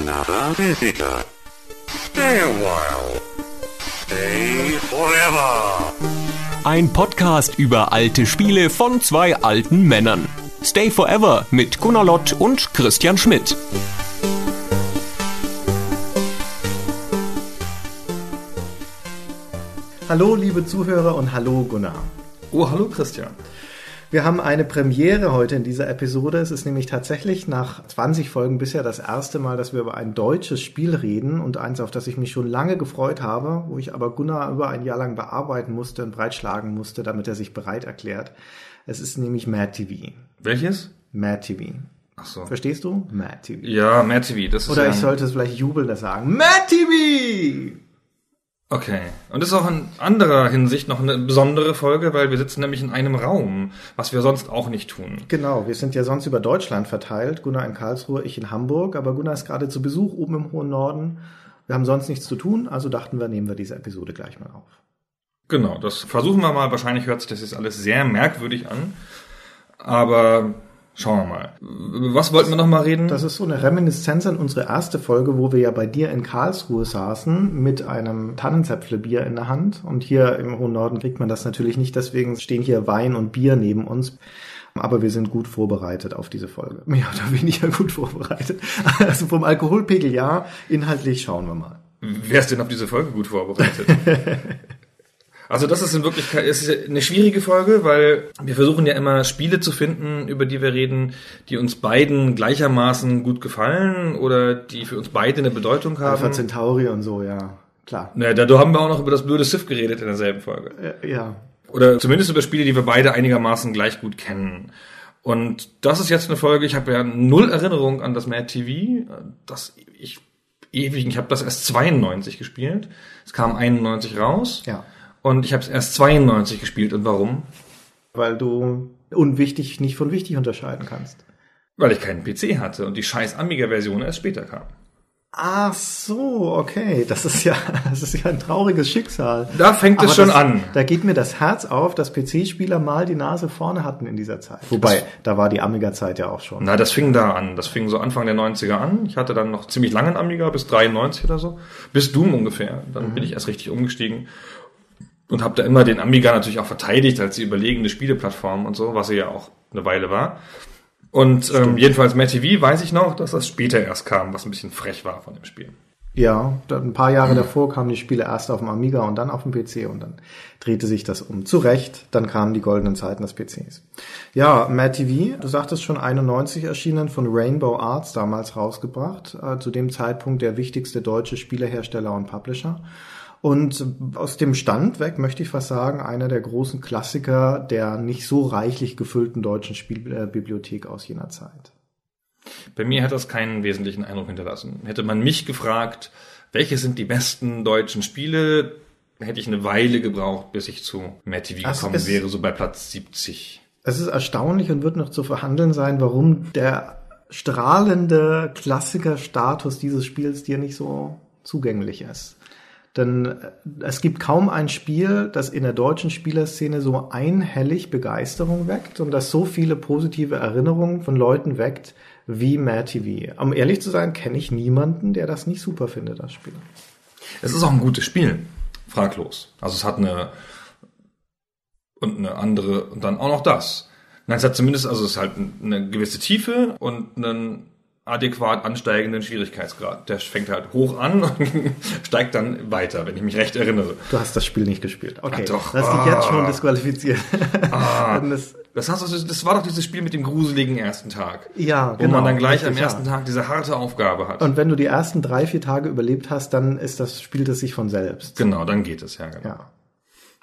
another visitor. Stay a while. Stay forever. Ein Podcast über alte Spiele von zwei alten Männern. Stay Forever mit Gunnar Lott und Christian Schmidt. Hallo, liebe Zuhörer und hallo, Gunnar. Oh, hallo Christian. Wir haben eine Premiere heute in dieser Episode. Es ist nämlich tatsächlich nach 20 Folgen bisher das erste Mal, dass wir über ein deutsches Spiel reden und eins, auf das ich mich schon lange gefreut habe, wo ich aber Gunnar über ein Jahr lang bearbeiten musste und breitschlagen musste, damit er sich bereit erklärt. Es ist nämlich Mad TV. Welches? Mad TV. Ach so. Verstehst du? Mad TV. Ja, Mad TV, das ist Oder ich sollte es vielleicht jubelnder sagen. Mad TV! Okay. Und das ist auch in anderer Hinsicht noch eine besondere Folge, weil wir sitzen nämlich in einem Raum, was wir sonst auch nicht tun. Genau, wir sind ja sonst über Deutschland verteilt. Gunnar in Karlsruhe, ich in Hamburg. Aber Gunnar ist gerade zu Besuch oben im hohen Norden. Wir haben sonst nichts zu tun, also dachten wir, nehmen wir diese Episode gleich mal auf. Genau, das versuchen wir mal. Wahrscheinlich hört sich das jetzt alles sehr merkwürdig an. Aber schauen wir mal. Was wollten wir noch mal reden? Das ist so eine Reminiszenz an unsere erste Folge, wo wir ja bei dir in Karlsruhe saßen mit einem Tannenzäpflebier in der Hand. Und hier im hohen Norden kriegt man das natürlich nicht, deswegen stehen hier Wein und Bier neben uns. Aber wir sind gut vorbereitet auf diese Folge. Mehr oder weniger gut vorbereitet. Also vom Alkoholpegel ja, inhaltlich schauen wir mal. Wer ist denn auf diese Folge gut vorbereitet? Also das ist in Wirklichkeit ist eine schwierige Folge, weil wir versuchen ja immer Spiele zu finden, über die wir reden, die uns beiden gleichermaßen gut gefallen oder die für uns beide eine Bedeutung haben. Alpha Centauri und so, ja, klar. Naja, da haben wir auch noch über das blöde Sith geredet in derselben Folge. Ja. Oder zumindest über Spiele, die wir beide einigermaßen gleich gut kennen. Und das ist jetzt eine Folge, ich habe ja null Erinnerung an das Mad TV, das ich ewig, ich habe das erst 92 gespielt. Es kam 91 raus. Ja. Und ich habe es erst 92 gespielt. Und warum? Weil du unwichtig nicht von wichtig unterscheiden kannst. Weil ich keinen PC hatte und die scheiß Amiga-Version erst später kam. Ach so, okay. Das ist ja, das ist ja ein trauriges Schicksal. Da fängt es schon das, an. Da geht mir das Herz auf, dass PC-Spieler mal die Nase vorne hatten in dieser Zeit. Wobei, da war die Amiga-Zeit ja auch schon. Na, das fing da an. Das fing so Anfang der 90er an. Ich hatte dann noch ziemlich lange einen Amiga, bis 93 oder so. Bis Doom ungefähr. Dann bin ich erst richtig umgestiegen. Und habe da immer den Amiga natürlich auch verteidigt als die überlegene Spieleplattform und so, was sie ja auch eine Weile war. Und ähm, jedenfalls Mad TV weiß ich noch, dass das später erst kam, was ein bisschen frech war von dem Spiel. Ja, ein paar Jahre davor kamen die Spiele erst auf dem Amiga und dann auf dem PC und dann drehte sich das um. Zu Recht, dann kamen die goldenen Zeiten des PCs. Ja, Mad TV, du sagtest schon 91 erschienen, von Rainbow Arts damals rausgebracht, äh, zu dem Zeitpunkt der wichtigste deutsche Spielehersteller und Publisher. Und aus dem Stand weg möchte ich fast sagen, einer der großen Klassiker der nicht so reichlich gefüllten deutschen Spielbibliothek aus jener Zeit. Bei mir hat das keinen wesentlichen Eindruck hinterlassen. Hätte man mich gefragt, welche sind die besten deutschen Spiele, hätte ich eine Weile gebraucht, bis ich zu Mad TV Ach, gekommen es- wäre, so bei Platz 70. Es ist erstaunlich und wird noch zu verhandeln sein, warum der strahlende Klassikerstatus dieses Spiels dir nicht so zugänglich ist. Denn äh, es gibt kaum ein Spiel, das in der deutschen Spielerszene so einhellig Begeisterung weckt und das so viele positive Erinnerungen von Leuten weckt wie Mad TV. Um ehrlich zu sein, kenne ich niemanden, der das nicht super findet, das Spiel. Es ist auch ein gutes Spiel, fraglos. Also es hat eine und eine andere und dann auch noch das. Nein, es hat zumindest, also es ist halt eine gewisse Tiefe und einen adäquat ansteigenden Schwierigkeitsgrad. Der fängt halt hoch an und steigt dann weiter, wenn ich mich recht erinnere. Du hast das Spiel nicht gespielt. Okay, Ah, doch. du hast dich jetzt schon Ah. disqualifiziert. Ah, Und das, das, hast du, das war doch dieses Spiel mit dem gruseligen ersten Tag. ja, Wo genau. man dann gleich am richtig, ja. ersten Tag diese harte Aufgabe hat. Und wenn du die ersten drei, vier Tage überlebt hast, dann ist das, spielt es sich von selbst. genau, dann geht es, ja, genau. Ja.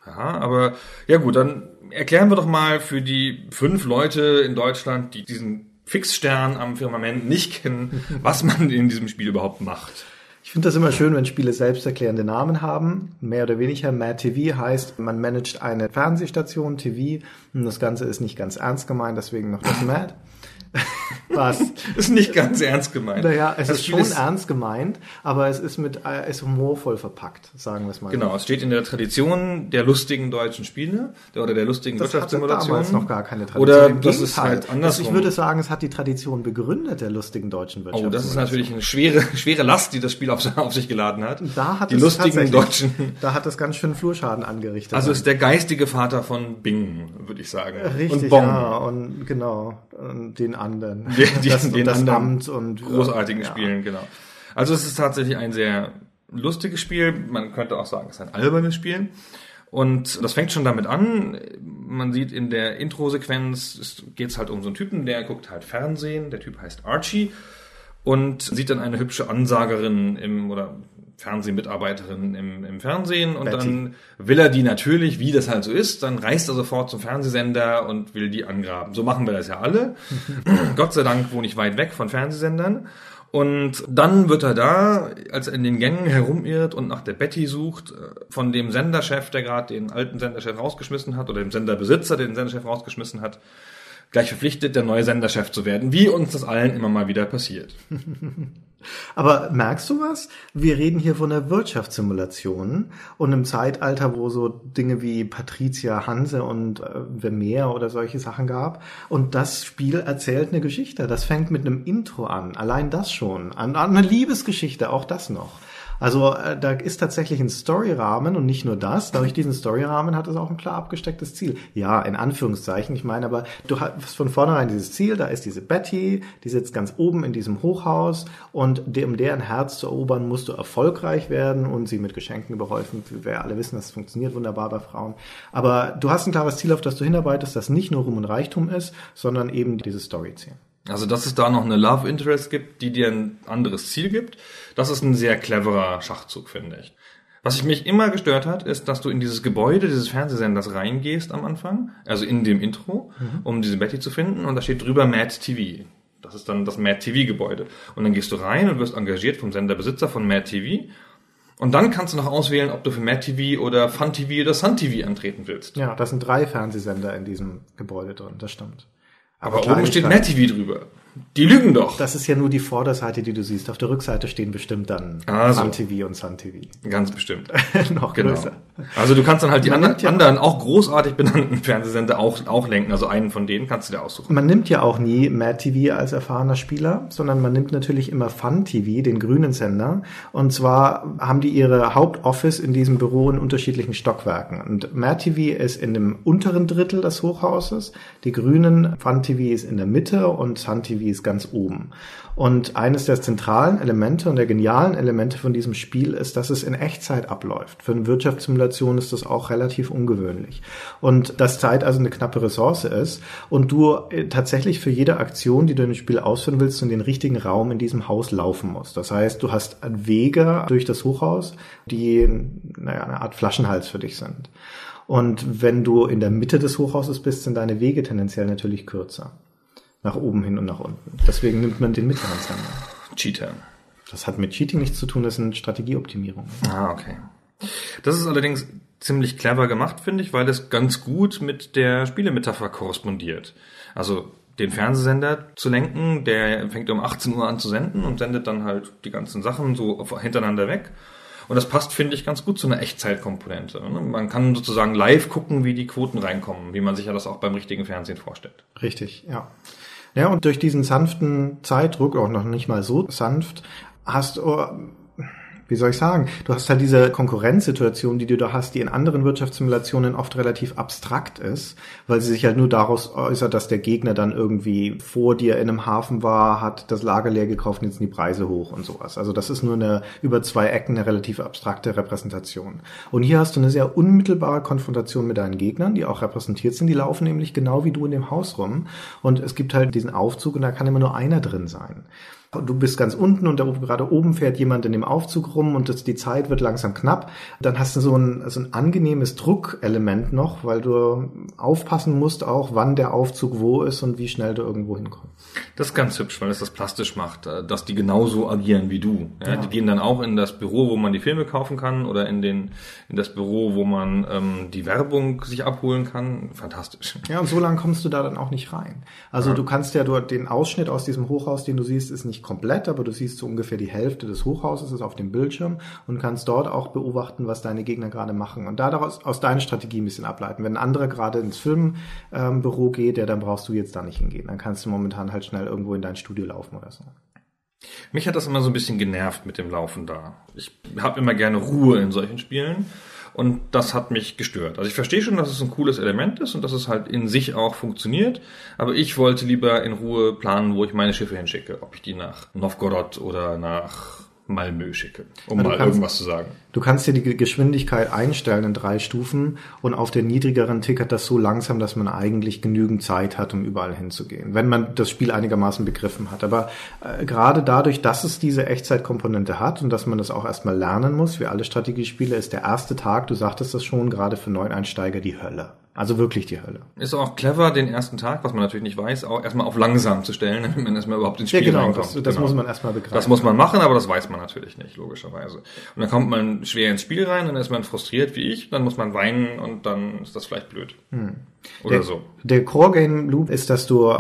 Ja, aber ja gut, dann erklären wir doch mal für die fünf Leute in Deutschland, die diesen Fixstern am Firmament nicht kennen, was man in diesem Spiel überhaupt macht. Ich finde das immer schön, wenn Spiele selbsterklärende Namen haben. Mehr oder weniger. Mad TV heißt, man managt eine Fernsehstation, TV. Und das Ganze ist nicht ganz ernst gemeint, deswegen noch das Mad. Was? Ist nicht ganz ernst gemeint. Naja, es Das ist Spiel schon ernst gemeint, aber es ist mit, äh, ist humorvoll verpackt, sagen wir es mal. Genau, es steht in der Tradition der lustigen deutschen Spiele der- oder der lustigen Das Wirtschaftssimulation. damals noch gar keine Tradition. Oder Im das ist halt andersrum. Ich würde sagen, es hat die Tradition begründet der lustigen deutschen Oh, Wirtschaft. das ist natürlich eine schwere, schwere Last, die das Spiel auf, auf sich geladen hat. da hat die es lustigen Deutschen. Da hat es ganz schön Flurschaden angerichtet. Also ist der geistige Vater von Bing, würde ich sagen. Richtig, und Bong. ja, und genau, und den anderen. Die- die- das, den und das anderen Amt und großartigen ja. Spielen, genau. Also es ist tatsächlich ein sehr lustiges Spiel. Man könnte auch sagen, es ist ein albernes Spiel. Und das fängt schon damit an. Man sieht in der Intro-Sequenz, geht es halt um so einen Typen, der guckt halt Fernsehen. Der Typ heißt Archie und sieht dann eine hübsche Ansagerin im oder Fernsehmitarbeiterin im, im Fernsehen und Betty. dann will er die natürlich, wie das halt so ist, dann reist er sofort zum Fernsehsender und will die angraben. So machen wir das ja alle. Gott sei Dank wohne ich weit weg von Fernsehsendern. Und dann wird er da, als er in den Gängen herumirrt und nach der Betty sucht, äh, von dem Senderchef, der gerade den alten Senderchef rausgeschmissen hat, oder dem Senderbesitzer, der den Senderchef rausgeschmissen hat, gleich verpflichtet, der neue Senderchef zu werden, wie uns das allen immer mal wieder passiert. Aber merkst du was? Wir reden hier von einer Wirtschaftssimulation und im Zeitalter, wo so Dinge wie Patricia Hanse und äh, Vermeer oder solche Sachen gab. Und das Spiel erzählt eine Geschichte. Das fängt mit einem Intro an. Allein das schon. An, an eine Liebesgeschichte, auch das noch. Also äh, da ist tatsächlich ein Storyrahmen und nicht nur das. Durch diesen Storyrahmen hat es auch ein klar abgestecktes Ziel. Ja, in Anführungszeichen. Ich meine aber, du hast von vornherein dieses Ziel, da ist diese Betty, die sitzt ganz oben in diesem Hochhaus und um deren Herz zu erobern, musst du erfolgreich werden und sie mit Geschenken überhäufen. Wir alle wissen, das funktioniert wunderbar bei Frauen. Aber du hast ein klares Ziel, auf das du hinarbeitest, das nicht nur Ruhm und Reichtum ist, sondern eben dieses Story-Ziel. Also, dass es da noch eine Love Interest gibt, die dir ein anderes Ziel gibt, das ist ein sehr cleverer Schachzug, finde ich. Was ich mich immer gestört hat, ist, dass du in dieses Gebäude dieses Fernsehsenders reingehst am Anfang, also in dem Intro, um diese Betty zu finden, und da steht drüber Mad TV. Das ist dann das Mad TV Gebäude. Und dann gehst du rein und wirst engagiert vom Senderbesitzer von Mad TV. Und dann kannst du noch auswählen, ob du für Mad TV oder Fun TV oder Sun TV antreten willst. Ja, das sind drei Fernsehsender in diesem Gebäude drin, das stimmt. Aber oben steht Kleinigkeit. Mad TV drüber. Die lügen doch. Das ist ja nur die Vorderseite, die du siehst. Auf der Rückseite stehen bestimmt dann Ah, so. Fun TV und Sun TV. Ganz bestimmt. Noch Genau. größer. Also du kannst dann halt die anderen, ja- anderen auch großartig benannten Fernsehsender auch, auch lenken. Also einen von denen kannst du dir aussuchen. Man nimmt ja auch nie Mad TV als erfahrener Spieler, sondern man nimmt natürlich immer Fun TV, den grünen Sender. Und zwar haben die ihre Hauptoffice in diesem Büro in unterschiedlichen Stockwerken. Und Mad TV ist in dem unteren Drittel des Hochhauses, die grünen Fun TV ist in der Mitte und Sun TV ist ganz oben. Und eines der zentralen Elemente und der genialen Elemente von diesem Spiel ist, dass es in Echtzeit abläuft. Für eine Wirtschaftssimulation ist das auch relativ ungewöhnlich. Und dass Zeit also eine knappe Ressource ist und du äh, tatsächlich für jede Aktion, die du dem Spiel ausführen willst, in den richtigen Raum in diesem Haus laufen musst. Das heißt, du hast Wege durch das Hochhaus, die naja, eine Art Flaschenhals für dich sind. Und wenn du in der Mitte des Hochhauses bist, sind deine Wege tendenziell natürlich kürzer. Nach oben hin und nach unten. Deswegen nimmt man den mittleren Sender. Cheater. Das hat mit Cheating nichts zu tun, das sind Strategieoptimierungen. Ah, okay. Das ist allerdings ziemlich clever gemacht, finde ich, weil es ganz gut mit der Spielemetapher korrespondiert. Also den Fernsehsender zu lenken, der fängt um 18 Uhr an zu senden und sendet dann halt die ganzen Sachen so hintereinander weg. Und das passt, finde ich, ganz gut zu einer Echtzeitkomponente. ne? Man kann sozusagen live gucken, wie die Quoten reinkommen, wie man sich ja das auch beim richtigen Fernsehen vorstellt. Richtig, ja. Ja, und durch diesen sanften Zeitdruck, auch noch nicht mal so sanft, hast du, wie soll ich sagen, du hast halt diese Konkurrenzsituation, die du da hast, die in anderen Wirtschaftssimulationen oft relativ abstrakt ist, weil sie sich halt nur daraus äußert, dass der Gegner dann irgendwie vor dir in einem Hafen war, hat das Lager leer gekauft und jetzt sind die Preise hoch und sowas. Also das ist nur eine über zwei Ecken eine relativ abstrakte Repräsentation. Und hier hast du eine sehr unmittelbare Konfrontation mit deinen Gegnern, die auch repräsentiert sind. Die laufen nämlich genau wie du in dem Haus rum. Und es gibt halt diesen Aufzug und da kann immer nur einer drin sein. Du bist ganz unten und da gerade oben fährt jemand in dem Aufzug rum und das, die Zeit wird langsam knapp, dann hast du so ein, so ein angenehmes Druckelement noch, weil du aufpassen musst auch, wann der Aufzug wo ist und wie schnell du irgendwo hinkommst. Das ist ganz hübsch, weil es das plastisch macht, äh, dass die genauso agieren wie du. Ja, Ja. Die gehen dann auch in das Büro, wo man die Filme kaufen kann oder in den in das Büro, wo man ähm, die Werbung sich abholen kann. Fantastisch. Ja, und so lang kommst du da dann auch nicht rein. Also du kannst ja dort den Ausschnitt aus diesem Hochhaus, den du siehst, ist nicht komplett, aber du siehst so ungefähr die Hälfte des Hochhauses ist auf dem Bildschirm und kannst dort auch beobachten, was deine Gegner gerade machen und daraus aus deiner Strategie ein bisschen ableiten. Wenn ein anderer gerade ins Filmbüro ähm, geht, ja, dann brauchst du jetzt da nicht hingehen. Dann kannst du momentan halt schnell irgendwo in dein Studio laufen oder so. Mich hat das immer so ein bisschen genervt mit dem Laufen da. Ich habe immer gerne Ruhe in solchen Spielen und das hat mich gestört. Also ich verstehe schon, dass es ein cooles Element ist und dass es halt in sich auch funktioniert, aber ich wollte lieber in Ruhe planen, wo ich meine Schiffe hinschicke, ob ich die nach Novgorod oder nach Malmö schicke, um Ja, mal kannst- irgendwas zu sagen. Du kannst dir die Ge- Geschwindigkeit einstellen in drei Stufen und auf der niedrigeren tickert das so langsam, dass man eigentlich genügend Zeit hat, um überall hinzugehen, wenn man das Spiel einigermaßen begriffen hat. Aber äh, gerade dadurch, dass es diese Echtzeitkomponente hat und dass man das auch erstmal lernen muss, wie alle Strategiespiele, ist der erste Tag, du sagtest das schon, gerade für Neueinsteiger die Hölle. Also wirklich die Hölle. Ist auch clever, den ersten Tag, was man natürlich nicht weiß, auch erstmal auf langsam zu stellen, damit man erstmal überhaupt ins Spiel reinkommt. das, das Genau. muss man erstmal begreifen. Das muss man machen, aber das weiß man natürlich nicht, logischerweise. Und dann kommt man schwer ins Spiel rein, dann ist man frustriert wie ich, dann muss man weinen und dann ist das vielleicht blöd. Oder der, so. Der Core Game Loop ist, dass du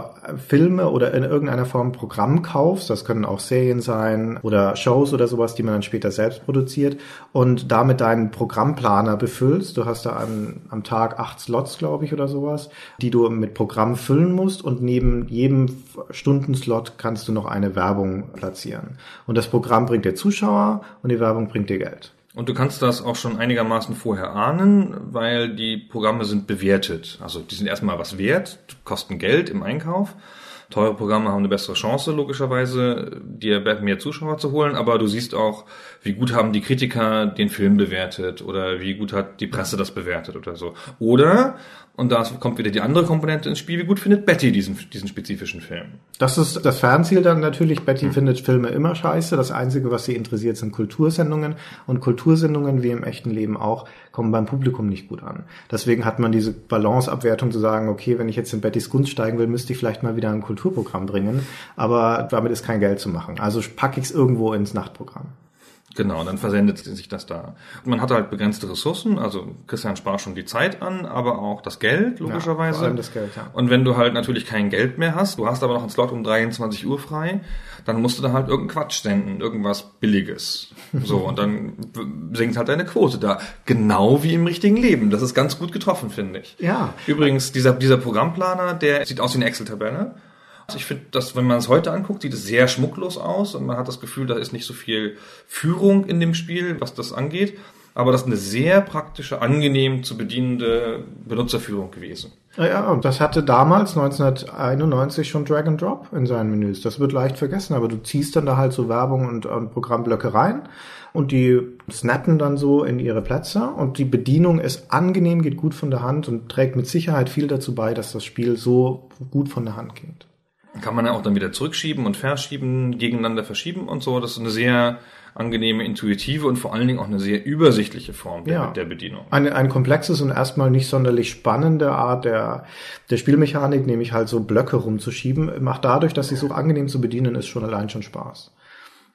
Filme oder in irgendeiner Form Programm kaufst. Das können auch Serien sein oder Shows oder sowas, die man dann später selbst produziert und damit deinen Programmplaner befüllst. Du hast da am, am Tag acht Slots, glaube ich, oder sowas, die du mit Programm füllen musst und neben jedem Stundenslot kannst du noch eine Werbung platzieren. Und das Programm bringt dir Zuschauer und die Werbung bringt dir Geld. Und du kannst das auch schon einigermaßen vorher ahnen, weil die Programme sind bewertet. Also die sind erstmal was wert, kosten Geld im Einkauf. Teure Programme haben eine bessere Chance, logischerweise, dir mehr Zuschauer zu holen, aber du siehst auch, wie gut haben die Kritiker den Film bewertet oder wie gut hat die Presse das bewertet oder so. Oder, und da kommt wieder die andere Komponente ins Spiel, wie gut findet Betty diesen, diesen spezifischen Film. Das ist das Fernziel dann natürlich. Betty findet Filme immer scheiße. Das Einzige, was sie interessiert, sind Kultursendungen. Und Kultursendungen, wie im echten Leben auch, kommen beim Publikum nicht gut an. Deswegen hat man diese Balanceabwertung zu sagen, okay, wenn ich jetzt in Bettys Gunst steigen will, müsste ich vielleicht mal wieder ein Kulturprogramm bringen. Aber damit ist kein Geld zu machen. Also packe ich es irgendwo ins Nachtprogramm. Genau, dann versendet sich das da. Und man hat halt begrenzte Ressourcen, also Christian spart schon die Zeit an, aber auch das Geld, logischerweise. vor allem das Geld, ja. Und wenn du halt natürlich kein Geld mehr hast, du hast aber noch einen Slot um 23 Uhr frei, dann musst du da halt irgendeinen Quatsch senden, irgendwas Billiges. So, und dann sinkt halt deine Quote da. Genau wie im richtigen Leben. Das ist ganz gut getroffen, finde ich. Ja. Übrigens, dieser, dieser Programmplaner, der sieht aus wie eine Excel-Tabelle. Also Ich finde, dass wenn man es heute anguckt, sieht es sehr schmucklos aus und man hat das Gefühl, da ist nicht so viel Führung in dem Spiel, was das angeht. Aber das ist eine sehr praktische, angenehm zu bedienende Benutzerführung gewesen. Ja, und das hatte damals 1991 schon Drag and Drop in seinen Menüs. Das wird leicht vergessen, aber du ziehst dann da halt so Werbung und, und Programmblöcke rein und die snappen dann so in ihre Plätze und die Bedienung ist angenehm, geht gut von der Hand und trägt mit Sicherheit viel dazu bei, dass das Spiel so gut von der Hand geht. Kann man ja auch dann wieder zurückschieben und verschieben, gegeneinander verschieben und so. Das ist eine sehr angenehme, intuitive und vor allen Dingen auch eine sehr übersichtliche Form der, Ja. der Bedienung. Eine, ein komplexes und erstmal nicht sonderlich spannende Art der, der Spielmechanik, nämlich halt so Blöcke rumzuschieben, macht dadurch, dass sie so angenehm zu bedienen ist, schon allein schon Spaß.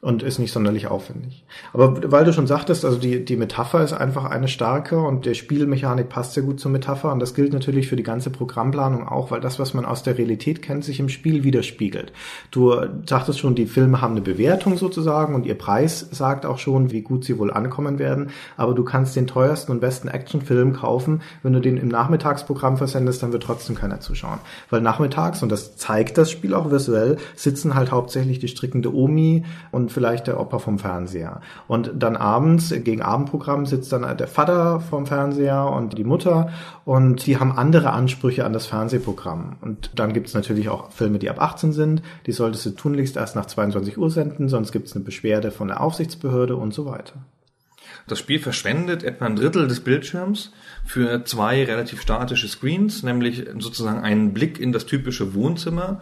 Und ist nicht sonderlich aufwendig. Aber weil du schon sagtest, also die, die Metapher ist einfach eine starke und der Spielmechanik passt sehr gut zur Metapher und das gilt natürlich für die ganze Programmplanung auch, weil das, was man aus der Realität kennt, sich im Spiel widerspiegelt. Du sagtest schon, die Filme haben eine Bewertung sozusagen und ihr Preis sagt auch schon, wie gut sie wohl ankommen werden, aber du kannst den teuersten und besten Actionfilm kaufen, wenn du den im Nachmittagsprogramm versendest, dann wird trotzdem keiner zuschauen. Weil nachmittags, und das zeigt das Spiel auch visuell, sitzen halt hauptsächlich die strickende Omi und vielleicht der Opa vom Fernseher. Und dann abends, gegen Abendprogramm, sitzt dann der Vater vom Fernseher und die Mutter und die haben andere Ansprüche an das Fernsehprogramm. Und dann gibt's natürlich auch Filme, die ab 18 sind, die solltest du tunlichst erst nach 22 Uhr senden, sonst gibt's eine Beschwerde von der Aufsichtsbehörde und so weiter. Das Spiel verschwendet etwa ein Drittel des Bildschirms für zwei relativ statische Screens, nämlich sozusagen einen Blick in das typische Wohnzimmer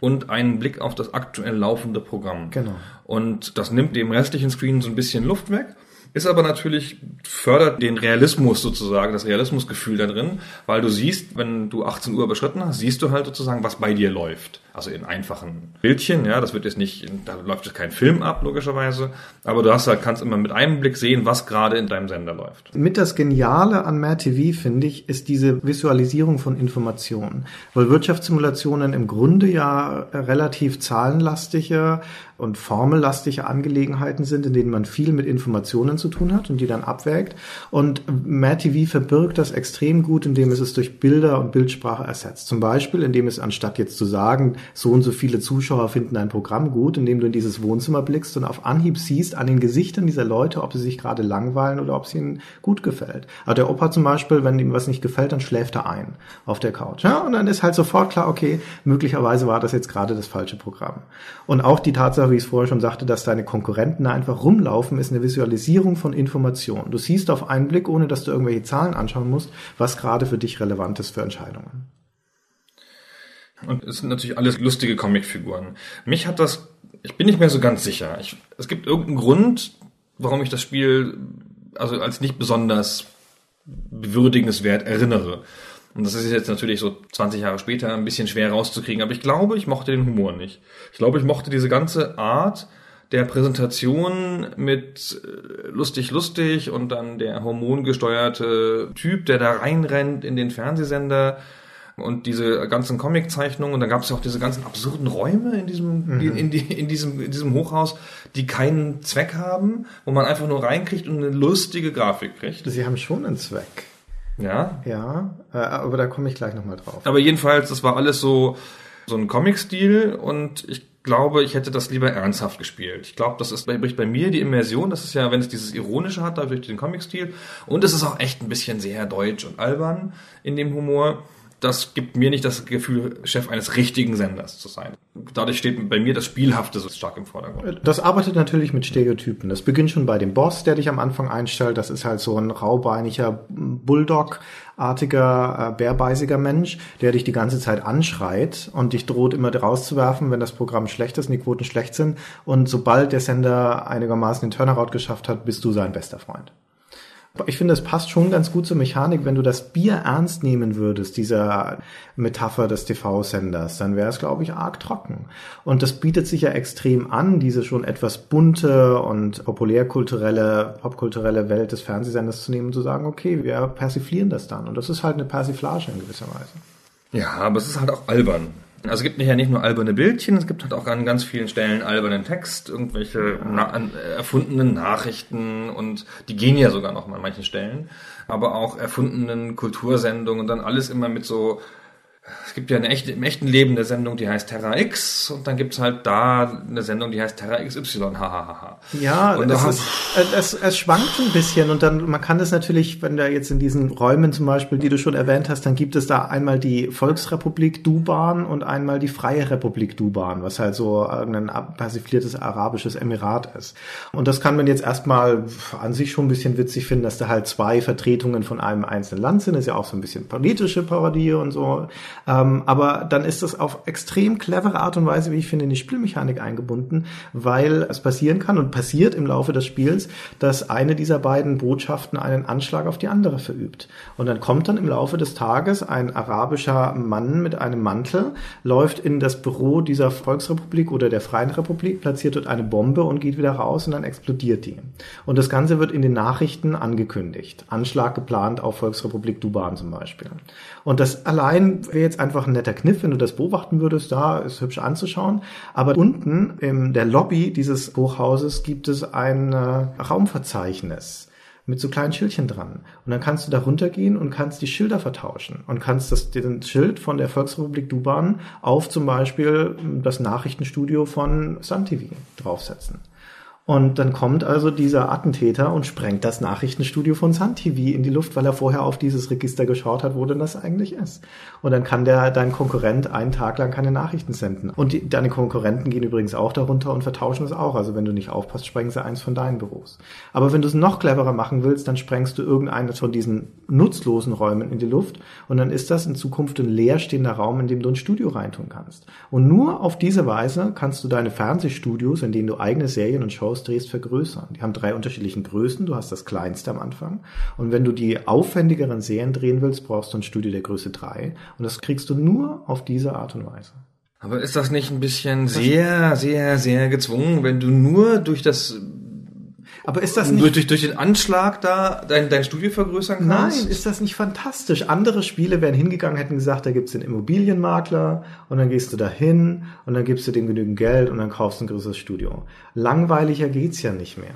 und einen Blick auf das aktuell laufende Programm. Genau. Und das nimmt dem restlichen Screen so ein bisschen Luft weg. Ist aber natürlich, fördert den Realismus sozusagen, das Realismusgefühl da drin, weil du siehst, wenn du 18 Uhr überschritten hast, siehst du halt sozusagen, was bei dir läuft. Also in einfachen Bildchen, ja, das wird jetzt nicht, da läuft jetzt kein Film ab, logischerweise, aber du hast halt, kannst immer mit einem Blick sehen, was gerade in deinem Sender läuft. Mit das Geniale an Mad TV, finde ich, ist diese Visualisierung von Informationen. Weil Wirtschaftssimulationen im Grunde ja relativ zahlenlastige und formellastige Angelegenheiten sind, in denen man viel mit Informationen zu tun hat und die dann abwägt. Und Mad TV verbirgt das extrem gut, indem es es durch Bilder und Bildsprache ersetzt. Zum Beispiel, indem es anstatt jetzt zu sagen, so und so viele Zuschauer finden ein Programm gut, indem du in dieses Wohnzimmer blickst und auf Anhieb siehst an den Gesichtern dieser Leute, ob sie sich gerade langweilen oder ob es ihnen gut gefällt. Aber der Opa zum Beispiel, wenn ihm was nicht gefällt, dann schläft er ein auf der Couch. Ja, und dann ist halt sofort klar, okay, möglicherweise war das jetzt gerade das falsche Programm. Und auch die Tatsache, wie ich es vorher schon sagte, dass deine Konkurrenten da einfach rumlaufen, ist eine Visualisierung von Informationen. Du siehst auf einen Blick, ohne dass du irgendwelche Zahlen anschauen musst, was gerade für dich relevant ist für Entscheidungen. Und es sind natürlich alles lustige Comicfiguren. Mich hat das, ich bin nicht mehr so ganz sicher. Ich, es gibt irgendeinen Grund, warum ich das Spiel also als nicht besonders bewürdigenswert erinnere. Und das ist jetzt natürlich so 20 Jahre später ein bisschen schwer rauszukriegen, aber ich glaube, ich mochte den Humor nicht. Ich glaube, ich mochte diese ganze Art der Präsentation mit äh, lustig lustig und dann der hormongesteuerte Typ, der da reinrennt in den Fernsehsender und diese ganzen Comiczeichnungen und dann gab es ja auch diese ganzen absurden Räume in diesem Mhm. in, die, in diesem in diesem Hochhaus, die keinen Zweck haben, wo man einfach nur reinkriegt und eine lustige Grafik kriegt. Sie haben schon einen Zweck. Ja, Ja, äh, aber da komme ich gleich nochmal drauf. aber jedenfalls, das war alles so so ein Comic-Stil und ich glaube, ich hätte das lieber ernsthaft gespielt. Ich glaube, das ist bei, bricht bei mir die Immersion. Das ist ja, wenn es dieses Ironische hat, dadurch den Comic-Stil. Und es ist auch echt ein bisschen sehr deutsch und albern in dem Humor. Das gibt mir nicht das Gefühl, Chef eines richtigen Senders zu sein. Dadurch steht bei mir das Spielhafte so stark im Vordergrund. Das arbeitet natürlich mit Stereotypen. Das beginnt schon bei dem Boss, der dich am Anfang einstellt. Das ist halt so ein raubeiniger Bulldog-artiger, äh, bärbeißiger Mensch, der dich die ganze Zeit anschreit und dich droht immer rauszuwerfen, wenn das Programm schlecht ist und die Quoten schlecht sind. Und sobald der Sender einigermaßen den Turnaround geschafft hat, bist du sein bester Freund. Ich finde, es passt schon ganz gut zur Mechanik. Wenn du das Bier ernst nehmen würdest, dieser Metapher des TV-Senders, dann wäre es, glaube ich, arg trocken. Und das bietet sich ja extrem an, diese schon etwas bunte und populärkulturelle, popkulturelle Welt des Fernsehsenders zu nehmen und zu sagen, okay, wir persiflieren das dann. Und das ist halt eine Persiflage in gewisser Weise. Ja, aber es ist halt auch albern. Also es gibt ja nicht nur alberne Bildchen, es gibt halt auch an ganz vielen Stellen albernen Text, irgendwelche na an- erfundenen Nachrichten und die gehen ja sogar noch mal an manchen Stellen, aber auch erfundenen Kultursendungen und dann alles immer mit so es gibt ja eine echte, im echten Leben eine Sendung, die heißt Terra X und dann gibt's halt da eine Sendung, die heißt Terra XY, hahaha. Ja, Und es, ist, äh, es, es schwankt ein bisschen und dann, man kann das natürlich, wenn da jetzt in diesen Räumen zum Beispiel, die du schon erwähnt hast, dann gibt es da einmal die Volksrepublik Duban und einmal die Freie Republik Duban, was halt so irgendein ab- persifliertes arabisches Emirat ist. Und das kann man jetzt erstmal an sich schon ein bisschen witzig finden, dass da halt zwei Vertretungen von einem einzelnen Land sind, ist ja auch so ein bisschen politische Parodie und so. Ähm, aber dann ist das auf extrem clevere Art und Weise, wie ich finde, in die Spielmechanik eingebunden, weil es passieren kann und passiert im Laufe des Spiels, dass eine dieser beiden Botschaften einen Anschlag auf die andere verübt. Und dann kommt dann im Laufe des Tages ein arabischer Mann mit einem Mantel, läuft in das Büro dieser Volksrepublik oder der Freien Republik, platziert dort eine Bombe und geht wieder raus und dann explodiert die. Und das Ganze wird in den Nachrichten angekündigt. Anschlag geplant auf Volksrepublik Duban zum Beispiel. Und das allein wäre jetzt einfach ein netter Kniff, wenn du das beobachten würdest, da ist hübsch anzuschauen. Aber unten in der Lobby dieses Hochhauses gibt es ein äh, Raumverzeichnis mit so kleinen Schildchen dran. Und dann kannst du da runtergehen und kannst die Schilder vertauschen und kannst das, den Schild von der Volksrepublik Duban auf zum Beispiel das Nachrichtenstudio von Sun TV draufsetzen. Und dann kommt also dieser Attentäter und sprengt das Nachrichtenstudio von Sun TV in die Luft, weil er vorher auf dieses Register geschaut hat, wo denn das eigentlich ist. Und dann kann der, dein Konkurrent einen Tag lang keine Nachrichten senden. Und die, deine Konkurrenten gehen übrigens auch darunter und vertauschen es auch. Also wenn du nicht aufpasst, sprengen sie eins von deinen Büros. Aber wenn du es noch cleverer machen willst, dann sprengst du irgendeines von diesen nutzlosen Räumen in die Luft und dann ist das in Zukunft ein leerstehender Raum, in dem du ein Studio reintun kannst. Und nur auf diese Weise kannst du deine Fernsehstudios, in denen du eigene Serien und Shows drehst, vergrößern. Die haben drei unterschiedlichen Größen. Du hast das kleinste am Anfang. Und wenn du die aufwendigeren Serien drehen willst, brauchst du ein Studio der Größe drei. Und das kriegst du nur auf diese Art und Weise. Aber ist das nicht ein bisschen sehr, sehr, sehr gezwungen, wenn du nur durch das aber ist das nicht durch, durch, den Anschlag da dein, dein Studio vergrößern kannst? Nein, ist das nicht fantastisch? Andere Spiele wären hingegangen, hätten gesagt, da gibt's den Immobilienmakler und dann gehst du da hin und dann gibst du dem genügend Geld und dann kaufst du ein größeres Studio. Langweiliger geht's ja nicht mehr.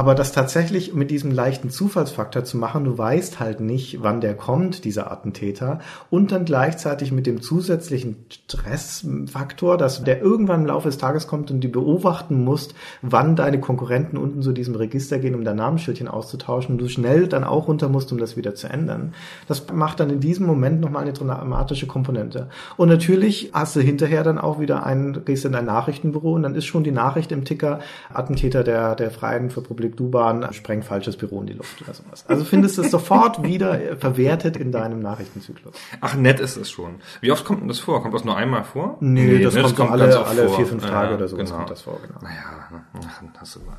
Aber das tatsächlich mit diesem leichten Zufallsfaktor zu machen, du weißt halt nicht, wann der kommt, dieser Attentäter, und dann gleichzeitig mit dem zusätzlichen Stressfaktor, dass der irgendwann im Laufe des Tages kommt und du beobachten musst, wann deine Konkurrenten unten zu diesem Register gehen, um dein Namensschildchen auszutauschen, und du schnell dann auch runter musst, um das wieder zu ändern. Das macht dann in diesem Moment nochmal eine dramatische Komponente. Und natürlich hast du hinterher dann auch wieder ein, gehst in dein Nachrichtenbüro und dann ist schon die Nachricht im Ticker, Attentäter der, der Freien Republik Republik Duban sprengt falsches Büro in die Luft oder sowas. Also findest du es sofort wieder verwertet in deinem Nachrichtenzyklus. Ach, nett ist es schon. Wie oft kommt denn das vor? Kommt das nur einmal vor? Nee, nee das, das, kommt, kommt alle, alle vier, fünf Tage ja, oder sowas genau. kommt das vor, genau. Naja, ach, hast du mal.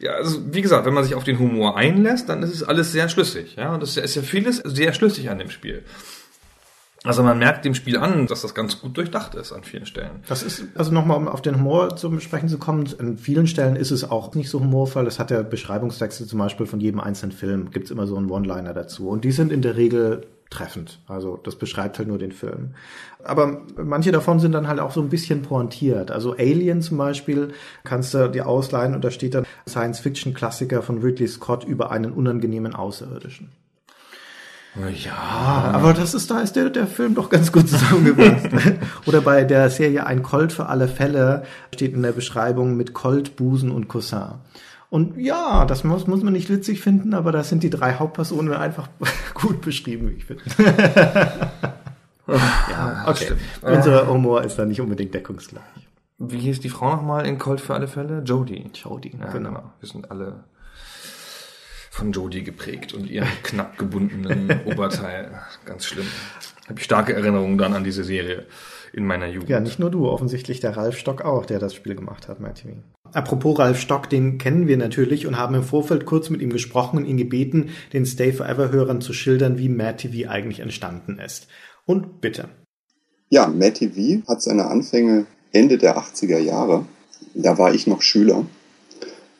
Ja, also wie gesagt, wenn man sich auf den Humor einlässt, dann ist es alles sehr schlüssig. Ja, und das ist ja vieles sehr schlüssig an dem Spiel. Also man merkt dem Spiel an, dass das ganz gut durchdacht ist an vielen Stellen. Das ist, also nochmal, um auf den Humor zu sprechen zu kommen, an vielen Stellen ist es auch nicht so humorvoll. Es hat ja Beschreibungstexte zum Beispiel von jedem einzelnen Film, gibt's immer so einen One-Liner dazu. Und die sind in der Regel treffend. Also das beschreibt halt nur den Film. Aber manche davon sind dann halt auch so ein bisschen pointiert. Also Alien zum Beispiel kannst du dir ausleihen und da steht dann Science-Fiction-Klassiker von Ridley Scott über einen unangenehmen Außerirdischen. Ja, aber das ist, da ist der, der Film doch ganz gut zusammengefasst. Oder bei der Serie Ein Colt für alle Fälle steht in der Beschreibung mit Colt, Busen und Cousin. Und ja, das muss, muss man nicht witzig finden, aber da sind die drei Hauptpersonen einfach gut beschrieben, wie ich finde. ja, okay. Unser Humor ist da nicht unbedingt deckungsgleich. Wie hieß die Frau nochmal in Colt für alle Fälle? Jodie. Jodie, ja, genau. genau. Wir sind alle von Jodie geprägt und ihren knapp gebundenen Oberteil. Ganz schlimm. Habe ich starke Erinnerungen dann an diese Serie in meiner Jugend. Ja, nicht nur du, offensichtlich der Ralf Stock auch, der das Spiel gemacht hat, MyTV. Apropos Ralf Stock, den kennen wir natürlich und haben im Vorfeld kurz mit ihm gesprochen und ihn gebeten, den Stay Forever Hörern zu schildern, wie Mad TV eigentlich entstanden ist. Und bitte. Ja, Mad TV hat seine Anfänge Ende der 80er Jahre. Da war ich noch Schüler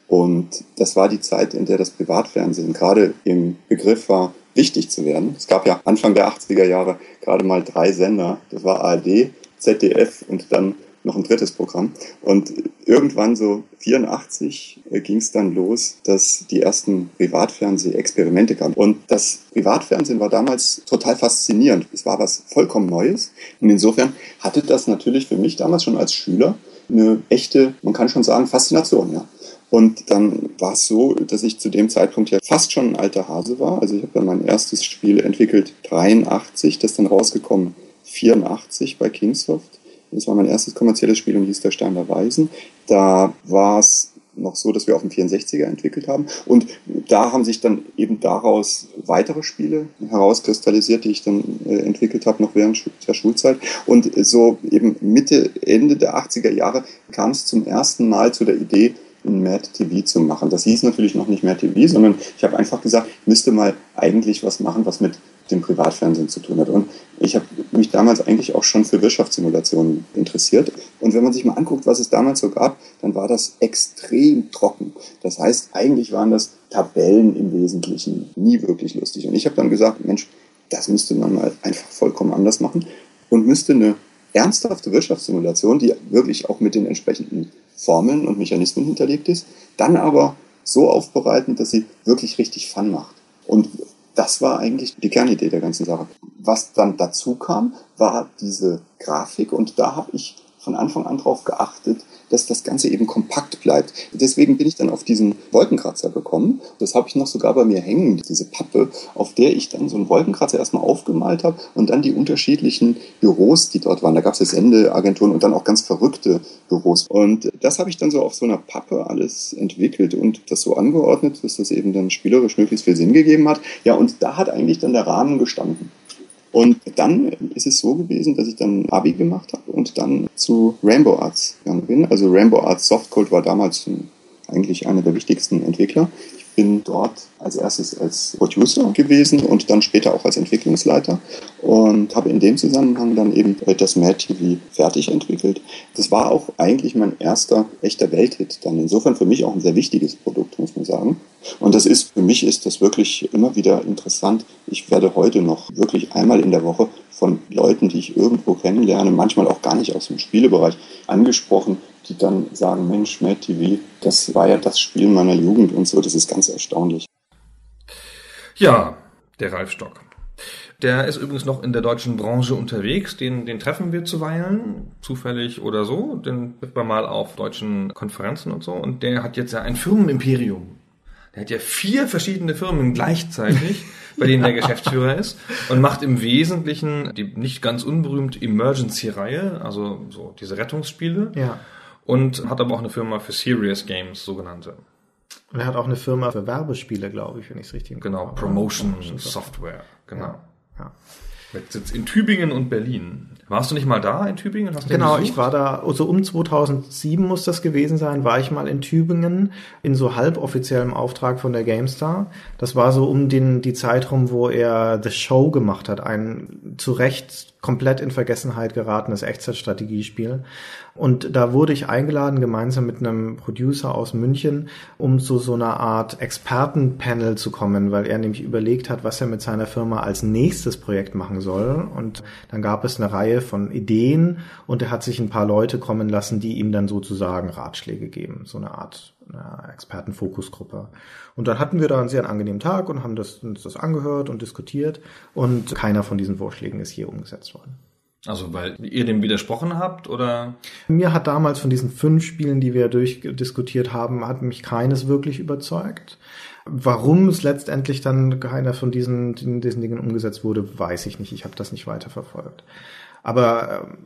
und das war die Zeit, in der das Privatfernsehen gerade im Begriff war, wichtig zu werden. Es gab ja Anfang der 80er Jahre gerade mal drei Sender. Das war ARD, ZDF und dann noch ein drittes Programm. Und irgendwann so 84 ging es dann los, dass die ersten Privatfernseh-Experimente kamen. Und das Privatfernsehen war damals total faszinierend. Es war was vollkommen Neues. Und insofern hatte das natürlich für mich damals schon als Schüler eine echte, man kann schon sagen, Faszination. Ja. Und dann war es so, dass ich zu dem Zeitpunkt ja fast schon ein alter Hase war. Also ich habe dann mein erstes Spiel entwickelt, 83, das dann rausgekommen, 84 bei Kingsoft. Das war mein erstes kommerzielles Spiel und hieß der Stein der Weisen. Da war es noch so, dass wir auf dem 64er entwickelt haben. Und da haben sich dann eben daraus weitere Spiele herauskristallisiert, die ich dann äh, entwickelt habe, noch während der Schulzeit. Und so eben Mitte, Ende der 80er Jahre kam es zum ersten Mal zu der Idee, Mad TV zu machen. Das hieß natürlich noch nicht Mad TV, sondern ich habe einfach gesagt, müsste mal eigentlich was machen, was mit dem Privatfernsehen zu tun hat. Und ich habe mich damals eigentlich auch schon für Wirtschaftssimulationen interessiert. Und wenn man sich mal anguckt, was es damals so gab, dann war das extrem trocken. Das heißt, eigentlich waren das Tabellen im Wesentlichen nie wirklich lustig. Und ich habe dann gesagt, Mensch, das müsste man mal einfach vollkommen anders machen und müsste eine ernsthafte Wirtschaftssimulation, die wirklich auch mit den entsprechenden Formeln und Mechanismen hinterlegt ist, dann aber so aufbereiten, dass sie wirklich richtig Fun macht. Und das war eigentlich die Kernidee der ganzen Sache. Was dann dazu kam, war diese Grafik und da habe ich von Anfang an darauf geachtet, dass das Ganze eben kompakt bleibt. Deswegen bin ich dann auf diesen Wolkenkratzer gekommen. Das habe ich noch sogar bei mir hängen, diese Pappe, auf der ich dann so einen Wolkenkratzer erstmal aufgemalt habe und dann die unterschiedlichen Büros, die dort waren. Da gab es Sendeagenturen und dann auch ganz verrückte Büros. Und das habe ich dann so auf so einer Pappe alles entwickelt und das so angeordnet, dass das eben dann spielerisch möglichst viel Sinn gegeben hat. Ja, und da hat eigentlich dann der Rahmen gestanden. Und dann ist es so gewesen, dass ich dann Abi gemacht habe und dann zu Rainbow Arts gegangen bin. Also Rainbow Arts Softcode war damals eigentlich einer der wichtigsten Entwickler. Bin dort als erstes als Producer gewesen und dann später auch als Entwicklungsleiter und habe in dem Zusammenhang dann eben das Mad TV fertig entwickelt. Das war auch eigentlich mein erster echter Welthit dann. Insofern für mich auch ein sehr wichtiges Produkt, muss man sagen. Und das ist, für mich ist das wirklich immer wieder interessant. Ich werde heute noch wirklich einmal in der Woche von Leuten, die ich irgendwo kennenlerne, manchmal auch gar nicht aus dem Spielebereich, angesprochen, die dann sagen, Mensch, Mad TV, das war ja das Spiel meiner Jugend und so, das ist ganz erstaunlich. Ja, der Ralf Stock. Der ist übrigens noch in der deutschen Branche unterwegs. Den, den treffen wir zuweilen, zufällig oder so. Den trifft man mal auf deutschen Konferenzen und so. Und der hat jetzt ja ein Firmenimperium. Der hat ja vier verschiedene Firmen gleichzeitig, bei denen der Geschäftsführer ist und macht im Wesentlichen die nicht ganz unberühmte Emergency-Reihe, also so diese Rettungsspiele. Ja. Und hat aber auch eine Firma für Serious Games, sogenannte. Und er hat auch eine Firma für Werbespiele, glaube ich, wenn ich es richtig Genau, habe. Promotion Promotion Software, genau. Ja. Mit Sitz in Tübingen und Berlin. Warst du nicht mal da in Tübingen? Genau, ich war da, also um 2007 muss das gewesen sein, war ich mal in Tübingen in so halboffiziellem Auftrag von der GameStar. Das war so um den, die Zeitraum, wo er The Show gemacht hat, ein zu Recht komplett in Vergessenheit geratenes Echtzeitstrategiespiel. Und da wurde ich eingeladen, gemeinsam mit einem Producer aus München, um zu so einer Art Expertenpanel zu kommen, weil er nämlich überlegt hat, was er mit seiner Firma als nächstes Projekt machen soll. Und dann gab es eine Reihe von Ideen und er hat sich ein paar Leute kommen lassen, die ihm dann sozusagen Ratschläge geben. So eine Art eine Expertenfokusgruppe. Und dann hatten wir da einen sehr angenehmen Tag und haben das, uns das angehört und diskutiert und keiner von diesen Vorschlägen ist hier umgesetzt worden. Also weil ihr dem widersprochen habt oder? Mir hat damals von diesen fünf Spielen, die wir durchdiskutiert haben, hat mich keines wirklich überzeugt. Warum es letztendlich dann keiner von diesen, diesen Dingen umgesetzt wurde, weiß ich nicht. Ich habe das nicht weiterverfolgt. Aber ähm,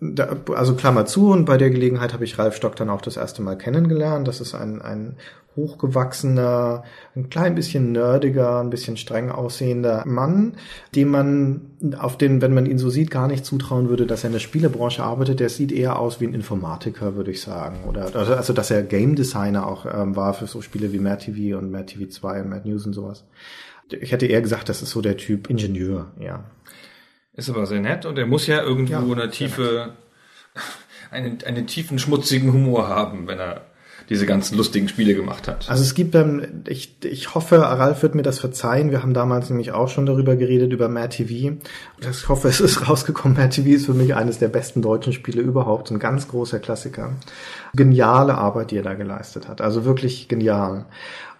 da, also Klammer zu, und bei der Gelegenheit habe ich Ralf Stock dann auch das erste Mal kennengelernt. Das ist ein, ein hochgewachsener, ein klein bisschen nerdiger, ein bisschen streng aussehender Mann, dem man auf den, wenn man ihn so sieht, gar nicht zutrauen würde, dass er in der Spielebranche arbeitet. Der sieht eher aus wie ein Informatiker, würde ich sagen. Oder also, also dass er Game Designer auch ähm, war für so Spiele wie Mad TV und Mad TV 2 und Mad News und sowas. Ich hätte eher gesagt, das ist so der Typ Ingenieur, ja. Ist aber sehr nett und er muss ja irgendwo Ja, eine tiefe, einen, einen tiefen, schmutzigen Humor haben, wenn er diese ganzen lustigen Spiele gemacht hat. Also es gibt dann, ich, ich hoffe, Ralf wird mir das verzeihen. Wir haben damals nämlich auch schon darüber geredet, über Mad TV. Und ich hoffe, es ist rausgekommen. Mad TV ist für mich eines der besten deutschen Spiele überhaupt. Ein ganz großer Klassiker. Geniale Arbeit, die er da geleistet hat. Also wirklich genial.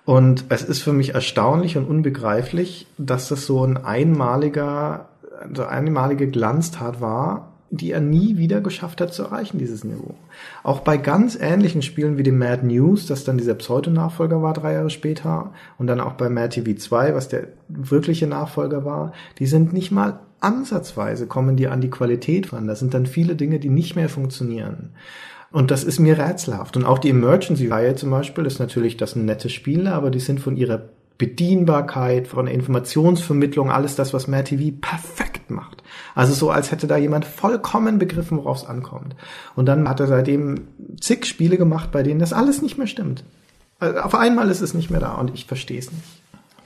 Und es ist für mich erstaunlich und unbegreiflich, dass das so ein einmaliger, so einmalige Glanztat war, die er nie wieder geschafft hat zu erreichen, dieses Niveau. Auch bei ganz ähnlichen Spielen wie dem Mad News, das dann dieser Pseudonachfolger war drei Jahre später, und dann auch bei Mad TV 2, was der wirkliche Nachfolger war, die sind nicht mal ansatzweise, kommen die an die Qualität ran. Das sind dann viele Dinge, die nicht mehr funktionieren. Und das ist mir rätselhaft. Und auch die Emergency-Reihe zum Beispiel ist natürlich das ein nettes Spiel, aber die sind von ihrer Bedienbarkeit, von Informationsvermittlung, alles das, was MairTV perfekt macht. Also so, als hätte da jemand vollkommen begriffen, worauf es ankommt. Und dann hat er seitdem zig Spiele gemacht, bei denen das alles nicht mehr stimmt. Also auf einmal ist es nicht mehr da und ich verstehe es nicht.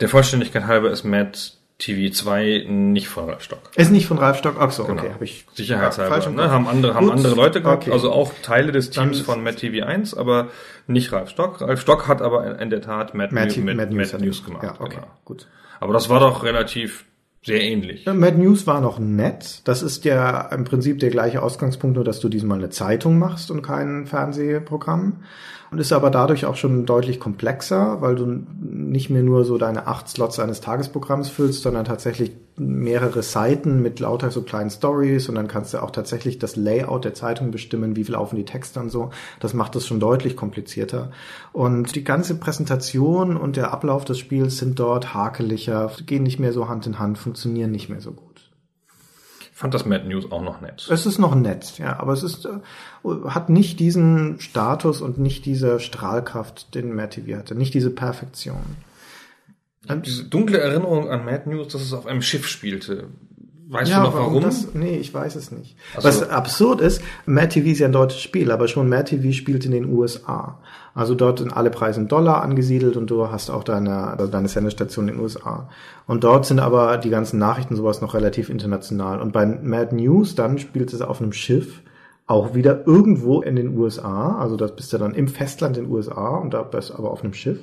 Der Vollständigkeit halber ist Matt TV2 nicht von Ralf Stock. Ist nicht von Ralf Stock? Ach so, genau. okay. Hab ich Sicherheitshalber. Ja, ne? Haben, andere, haben andere Leute gehabt, okay. also auch Teile des Teams von Matt TV1, aber nicht Ralf Stock. Ralf Stock hat aber in der Tat Matt, Matt, New, Matt, Matt News, Matt News gemacht. Ja, okay, genau. gut. Aber das war doch relativ sehr ähnlich. Matt News war noch nett. Das ist ja im Prinzip der gleiche Ausgangspunkt, nur dass du diesmal eine Zeitung machst und kein Fernsehprogramm. Und ist aber dadurch auch schon deutlich komplexer, weil du nicht mehr nur so deine acht Slots eines Tagesprogramms füllst, sondern tatsächlich mehrere Seiten mit lauter so kleinen Stories und dann kannst du auch tatsächlich das Layout der Zeitung bestimmen, wie viel laufen die Texte und so. Das macht es schon deutlich komplizierter. Und die ganze Präsentation und der Ablauf des Spiels sind dort hakeliger, gehen nicht mehr so Hand in Hand, funktionieren nicht mehr so gut. Fand das Mad News auch noch nett. Es ist noch nett, ja, aber es ist, äh, hat nicht diesen Status und nicht diese Strahlkraft, den Mad TV hatte, nicht diese Perfektion. Diese dunkle Erinnerung an Mad News, dass es auf einem Schiff spielte. Weißt ja, du noch warum? Das, nee, ich weiß es nicht. So. Was absurd ist, Mad TV ist ja ein deutsches Spiel, aber schon Mad TV spielt in den USA. Also dort sind alle Preise in Dollar angesiedelt und du hast auch deine, also deine Sendestation in den USA. Und dort sind aber die ganzen Nachrichten sowas noch relativ international. Und bei Mad News dann spielt es auf einem Schiff, auch wieder irgendwo in den USA, also das bist du dann im Festland in den USA und da bist du aber auf einem Schiff.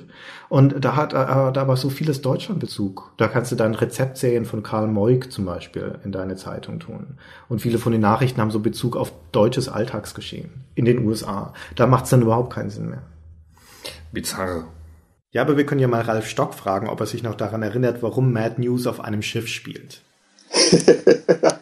Und da hat äh, da aber so vieles Deutschlandbezug. Da kannst du dann Rezeptserien von Karl Moik zum Beispiel in deine Zeitung tun. Und viele von den Nachrichten haben so Bezug auf deutsches Alltagsgeschehen in den USA. Da macht es dann überhaupt keinen Sinn mehr. Bizarr. Ja, aber wir können ja mal Ralf Stock fragen, ob er sich noch daran erinnert, warum Mad News auf einem Schiff spielt.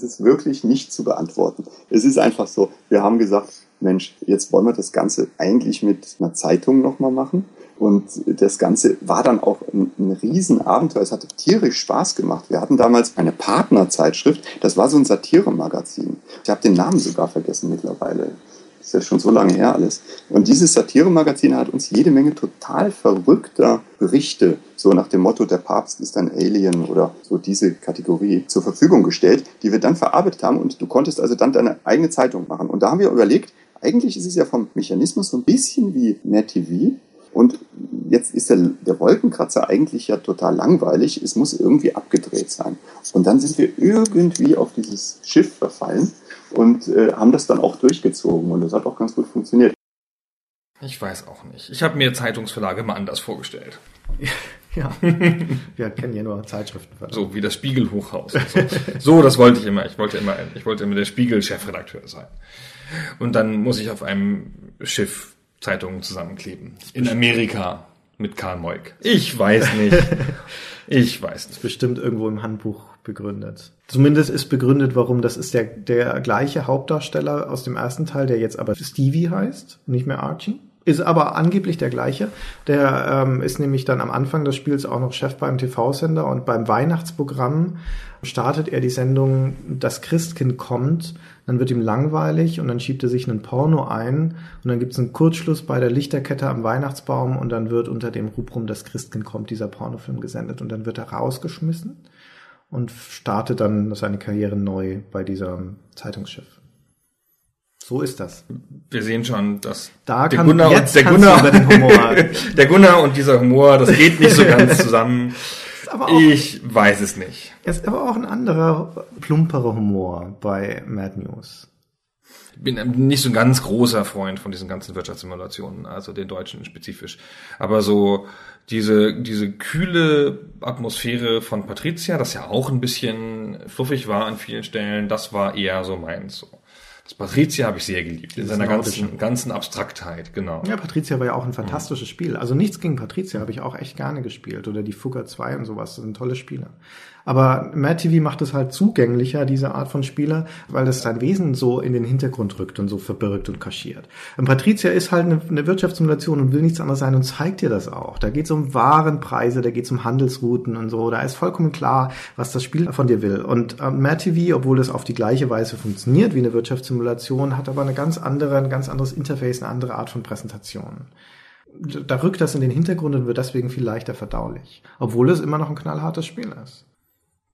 Das ist wirklich nicht zu beantworten. Es ist einfach so, wir haben gesagt, Mensch, jetzt wollen wir das Ganze eigentlich mit einer Zeitung nochmal machen. Und das Ganze war dann auch ein, ein Riesenabenteuer. Es hatte tierisch Spaß gemacht. Wir hatten damals eine Partnerzeitschrift. Das war so ein Satiremagazin. Ich habe den Namen sogar vergessen mittlerweile. Ist ja schon so lange her alles. Und dieses Satiremagazin hat uns jede Menge total verrückter Berichte, so nach dem Motto, der Papst ist ein Alien oder so diese Kategorie zur Verfügung gestellt, die wir dann verarbeitet haben und du konntest also dann deine eigene Zeitung machen. Und da haben wir überlegt, eigentlich ist es ja vom Mechanismus so ein bisschen wie Mad TV. Und jetzt ist der, der Wolkenkratzer eigentlich ja total langweilig. Es muss irgendwie abgedreht sein. Und dann sind wir irgendwie auf dieses Schiff verfallen und äh, haben das dann auch durchgezogen. Und das hat auch ganz gut funktioniert. Ich weiß auch nicht. Ich habe mir Zeitungsverlage mal anders vorgestellt. Ja, wir kennen ja nur Zeitschriften. So wie das Spiegelhochhaus. So. so, das wollte ich immer. Ich wollte immer, ich wollte immer der Spiegel-Chefredakteur sein. Und dann muss ich auf einem Schiff Zeitungen zusammenkleben. In Amerika mit Karl Moik. Ich weiß nicht. Ich weiß nicht. bestimmt irgendwo im Handbuch begründet. Zumindest ist begründet, warum das ist der, der gleiche Hauptdarsteller aus dem ersten Teil, der jetzt aber Stevie heißt, nicht mehr Archie. Ist aber angeblich der gleiche. Der ähm, ist nämlich dann am Anfang des Spiels auch noch Chef beim TV-Sender und beim Weihnachtsprogramm startet er die Sendung Das Christkind kommt, dann wird ihm langweilig und dann schiebt er sich einen Porno ein und dann gibt es einen Kurzschluss bei der Lichterkette am Weihnachtsbaum und dann wird unter dem Rubrum Das Christkind kommt dieser Pornofilm gesendet und dann wird er rausgeschmissen und startet dann seine Karriere neu bei diesem Zeitungsschiff. So ist das. Wir sehen schon, dass Da der Gunnar und der Gunnar, der Gunnar und dieser Humor, das geht nicht so ganz zusammen. Auch, Ich weiß es nicht. ist aber auch ein anderer, plumperer Humor bei Mad News. Ich bin nicht so ein ganz großer Freund von diesen ganzen Wirtschaftssimulationen, also den deutschen spezifisch. Aber so diese, diese kühle Atmosphäre von Patricia, das ja auch ein bisschen fluffig war an vielen Stellen, das war eher so meins. So. Das Patricia habe ich sehr geliebt, in seiner ganzen, ganzen Abstraktheit, genau. Ja, Patricia war ja auch ein fantastisches Spiel. Also nichts gegen Patricia habe ich auch echt gerne gespielt. Oder die Fugger 2 und sowas. Das sind tolle Spiele. Aber Mad TV macht es halt zugänglicher, diese Art von Spieler, weil es sein Wesen so in den Hintergrund rückt und so verbirgt und kaschiert. Und Patricia ist halt eine, Wirtschaftssimulation und will nichts anderes sein und zeigt dir das auch. Da geht es um Warenpreise, da geht es um Handelsrouten und so. Da ist vollkommen klar, was das Spiel von dir will. Und ähm, Mad TV, obwohl es auf die gleiche Weise funktioniert wie eine Wirtschaftssimulation, hat aber eine ganz andere, ein ganz anderes Interface, eine andere Art von Präsentation da rückt das in den Hintergrund und wird deswegen viel leichter verdaulich. Obwohl es immer noch ein knallhartes Spiel ist.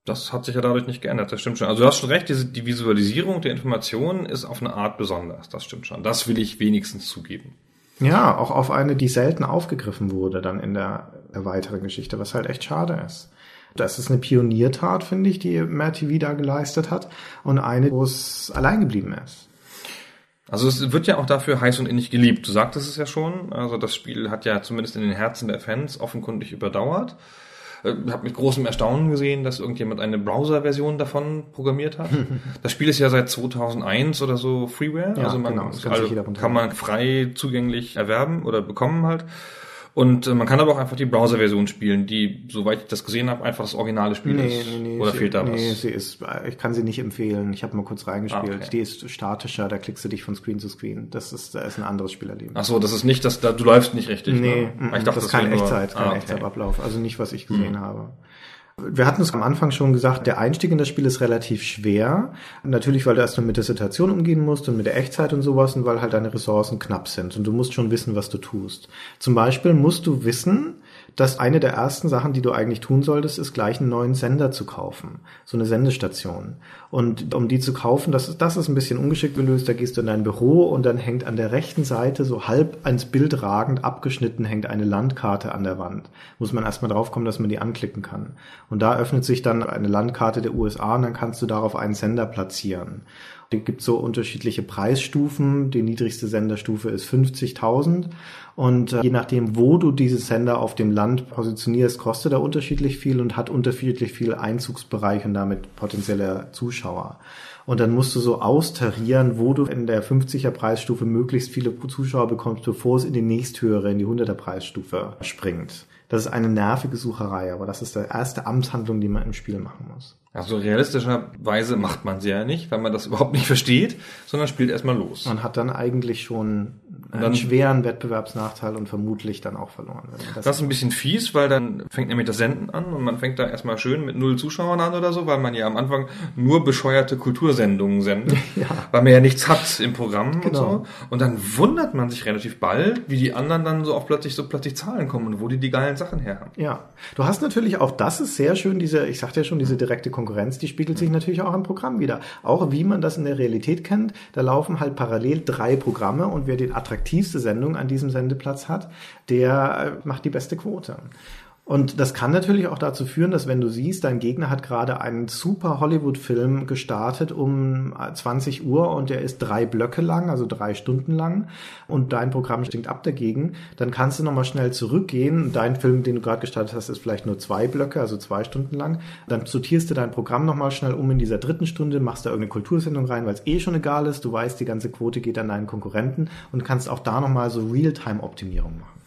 Das hat sich ja dadurch nicht geändert, das stimmt schon. Also du hast schon recht, diese, die Visualisierung der Informationen ist auf eine Art besonders, das stimmt schon. Das will ich wenigstens zugeben. Ja, auch auf eine, die selten aufgegriffen wurde dann in der, weiteren Geschichte, was halt echt schade ist. Das ist eine Pioniertat, finde ich, die Mad TV da geleistet hat und eine, wo es allein geblieben ist. Also es wird ja auch dafür heiß und innig geliebt. Du sagtest es ja schon. Also das Spiel hat ja zumindest in den Herzen der Fans offenkundig überdauert. Ich habe mit großem Erstaunen gesehen, dass irgendjemand eine Browser-Version davon programmiert hat. das Spiel ist ja seit 2001 oder so Freeware. Ja, also man genau, das kann also kann man frei zugänglich erwerben oder bekommen halt. Und äh, man kann aber auch einfach die Browser-Version spielen, die, soweit ich das gesehen habe, einfach das originale Spiel ist. Oder sie, fehlt da nee, was? sie ist, ich kann sie nicht empfehlen. Ich habe mal kurz reingespielt. Ah, okay. Die ist statischer, da klickst du dich von Screen zu Screen. Das ist, da ist ein anderes Spielerleben. Ach so, das ist nicht, dass da, du läufst nicht richtig. Nee, ne? Ich dachte, das ist kein Echtzeit, kein Ah, okay. Echtzeitablauf. Also nicht, was ich gesehen habe. Wir hatten es am Anfang schon gesagt, der Einstieg in das Spiel ist relativ schwer. Natürlich, weil du erst mal mit der Situation umgehen musst und mit der Echtzeit und sowas und weil halt deine Ressourcen knapp sind und du musst schon wissen, was du tust. Zum Beispiel musst du wissen, dass eine der ersten Sachen, die du eigentlich tun solltest, ist gleich einen neuen Sender zu kaufen. So eine Sendestation. Und um die zu kaufen, das ist, das ist ein bisschen ungeschickt, du da gehst du in dein Büro und dann hängt an der rechten Seite so halb ans Bild ragend abgeschnitten hängt eine Landkarte an der Wand. Muss man erstmal drauf kommen, dass man die anklicken kann. Und da öffnet sich dann eine Landkarte der USA und dann kannst du darauf einen Sender platzieren. Es gibt so unterschiedliche Preisstufen. Die niedrigste Senderstufe ist 50.000. Und äh, je nachdem, wo du diese Sender auf dem Land positionierst, kostet er unterschiedlich viel und hat unterschiedlich viel Einzugsbereich und damit potenzielle Zuschauer. Und dann musst du so austarieren, wo du in der 50er Preisstufe möglichst viele Zuschauer bekommst, bevor es in die nächsthöhere, in die 100er Preisstufe springt. Das ist eine nervige Sucherei, aber das ist die erste Amtshandlung, die man im Spiel machen muss. Also realistischerweise macht man sie ja nicht, weil man das überhaupt nicht versteht, sondern spielt erstmal los. Man hat dann eigentlich schon einen dann- schweren Wettbewerbsnachteil und vermutlich dann auch verloren. Wenn man Das ist ein bisschen fies, weil dann fängt nämlich das Senden an und man fängt da erstmal schön mit null Zuschauern an oder so, weil man ja am Anfang nur bescheuerte Kultursendungen sendet, weil man ja nichts hat im Programm und Genau. so. Und dann wundert man sich relativ bald, wie die anderen dann so auf plötzlich so plötzlich Zahlen kommen und wo die die geilen Sachen her haben. Ja, du hast natürlich auch, das ist sehr schön, diese, ich sagte ja schon, diese direkte Konkurrenz, die spiegelt sich natürlich auch im Programm wieder. Auch wie man das in der Realität kennt, da laufen halt parallel drei Programme und wer die attraktivste Sendung an diesem Sendeplatz hat, der äh, macht die beste Quote. Und das kann natürlich auch dazu führen, dass wenn du siehst, dein Gegner hat gerade einen super Hollywood-Film gestartet um 20 Uhr und der ist drei Blöcke lang, also drei Stunden lang und dein Programm stinkt ab dagegen, dann kannst du nochmal schnell zurückgehen. Dein Film, den du gerade gestartet hast, ist vielleicht nur zwei Blöcke, also zwei Stunden lang. Dann sortierst du dein Programm nochmal schnell um in dieser dritten Stunde, machst da irgendeine Kultursendung rein, weil es eh schon egal ist. Du weißt, die ganze Quote geht an deinen Konkurrenten und kannst auch da nochmal so Realtime-Optimierung machen.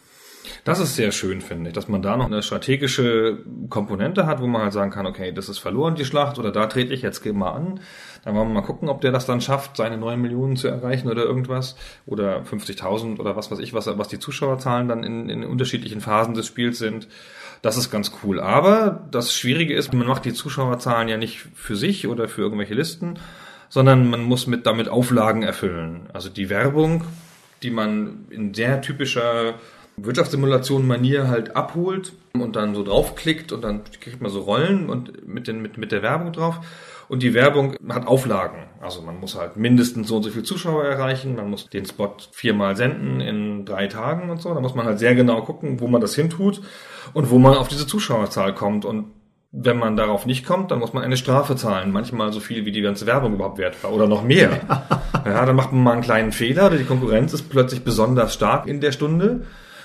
Das ist sehr schön, finde ich, dass man da noch eine strategische Komponente hat, wo man halt sagen kann, okay, das ist verloren, die Schlacht, oder da trete ich jetzt mal an. Dann wollen wir mal gucken, ob der das dann schafft, seine 9 Millionen zu erreichen oder irgendwas. Oder 50.000 oder was weiß ich, was, was die Zuschauerzahlen dann in, in unterschiedlichen Phasen des Spiels sind. Das ist ganz cool. Aber das Schwierige ist, man macht die Zuschauerzahlen ja nicht für sich oder für irgendwelche Listen, sondern man muss mit damit Auflagen erfüllen. Also die Werbung, die man in sehr typischer Wirtschaftssimulation-Manier halt abholt und dann so draufklickt und dann kriegt man so Rollen und mit, den, mit, mit der Werbung drauf. Und die Werbung hat Auflagen. Also man muss halt mindestens so und so viele Zuschauer erreichen, man muss den Spot viermal senden in drei Tagen und so. Da muss man halt sehr genau gucken, wo man das hintut und wo man auf diese Zuschauerzahl kommt. Und wenn man darauf nicht kommt, dann muss man eine Strafe zahlen. Manchmal so viel, wie die ganze Werbung überhaupt wert war. Oder noch mehr. Ja, dann macht man mal einen kleinen Fehler oder die Konkurrenz ist plötzlich besonders stark in der Stunde.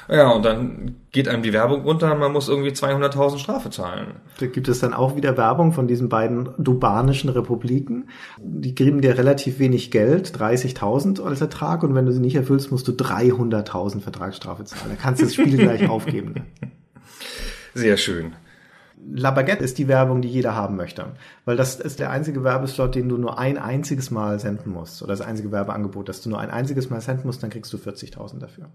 Ja, und dann geht einem die Werbung runter und man muss irgendwie 200.000 Strafe zahlen. Da gibt es dann auch wieder Werbung von diesen beiden dubanischen Republiken. Die geben dir relativ wenig Geld, 30.000 als Ertrag, und wenn du sie nicht erfüllst, musst du 300.000 Vertragsstrafe zahlen. Da kannst du das Spiel gleich aufgeben. Ne? Sehr schön. La Baguette ist die Werbung, die jeder haben möchte. Weil das ist der einzige Werbeslot, den du nur ein einziges Mal senden musst. Oder das einzige Werbeangebot, das du nur ein einziges Mal senden musst, dann kriegst du 40.000 dafür.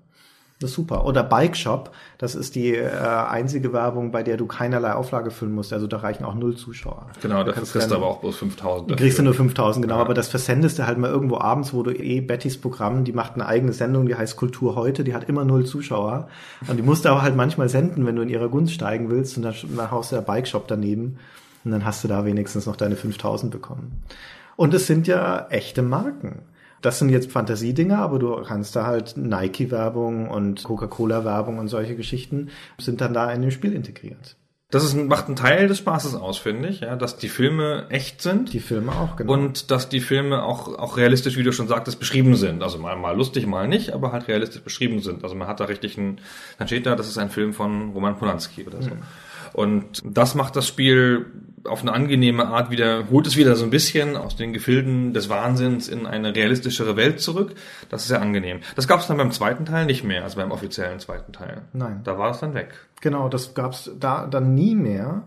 Das ist super. Oder Bike Shop, das ist die äh, einzige Werbung, bei der du keinerlei Auflage füllen musst. Also da reichen auch null Zuschauer. Genau, da kriegst du aber auch bloß 5000. dafür. Kriegst du nur 5000, genau. Aber das versendest du halt mal irgendwo abends, wo du eh Bettys Programm, die macht eine eigene Sendung, die heißt Kultur heute, die hat immer null Zuschauer. Und die musst du aber halt manchmal senden, wenn du in ihrer Gunst steigen willst. Und dann, dann haust du der Bike Shop daneben. Und dann hast du da wenigstens noch deine 5000 bekommen. Und es sind ja echte Marken. Das sind jetzt Fantasiedinger, aber du kannst da halt Nike-Werbung und Coca-Cola-Werbung und solche Geschichten sind dann da in dem Spiel integriert. Das ist, macht einen Teil des Spaßes aus, finde ich, ja, dass die Filme echt sind. Die Filme auch, genau. Und dass die Filme auch, auch realistisch, wie du schon sagtest, beschrieben sind. Also mal, mal lustig, mal nicht, aber halt realistisch beschrieben sind. Also man hat da richtig einen, dann steht da, das ist ein Film von Roman Polanski oder so. Und das macht das Spiel auf eine angenehme Art wieder, holt es wieder so ein bisschen aus den Gefilden des Wahnsinns in eine realistischere Welt zurück. Das ist sehr angenehm. Das gab es dann beim zweiten Teil nicht mehr, also beim offiziellen zweiten Teil. Nein. Da war es dann weg. Genau, das gab's da dann nie mehr.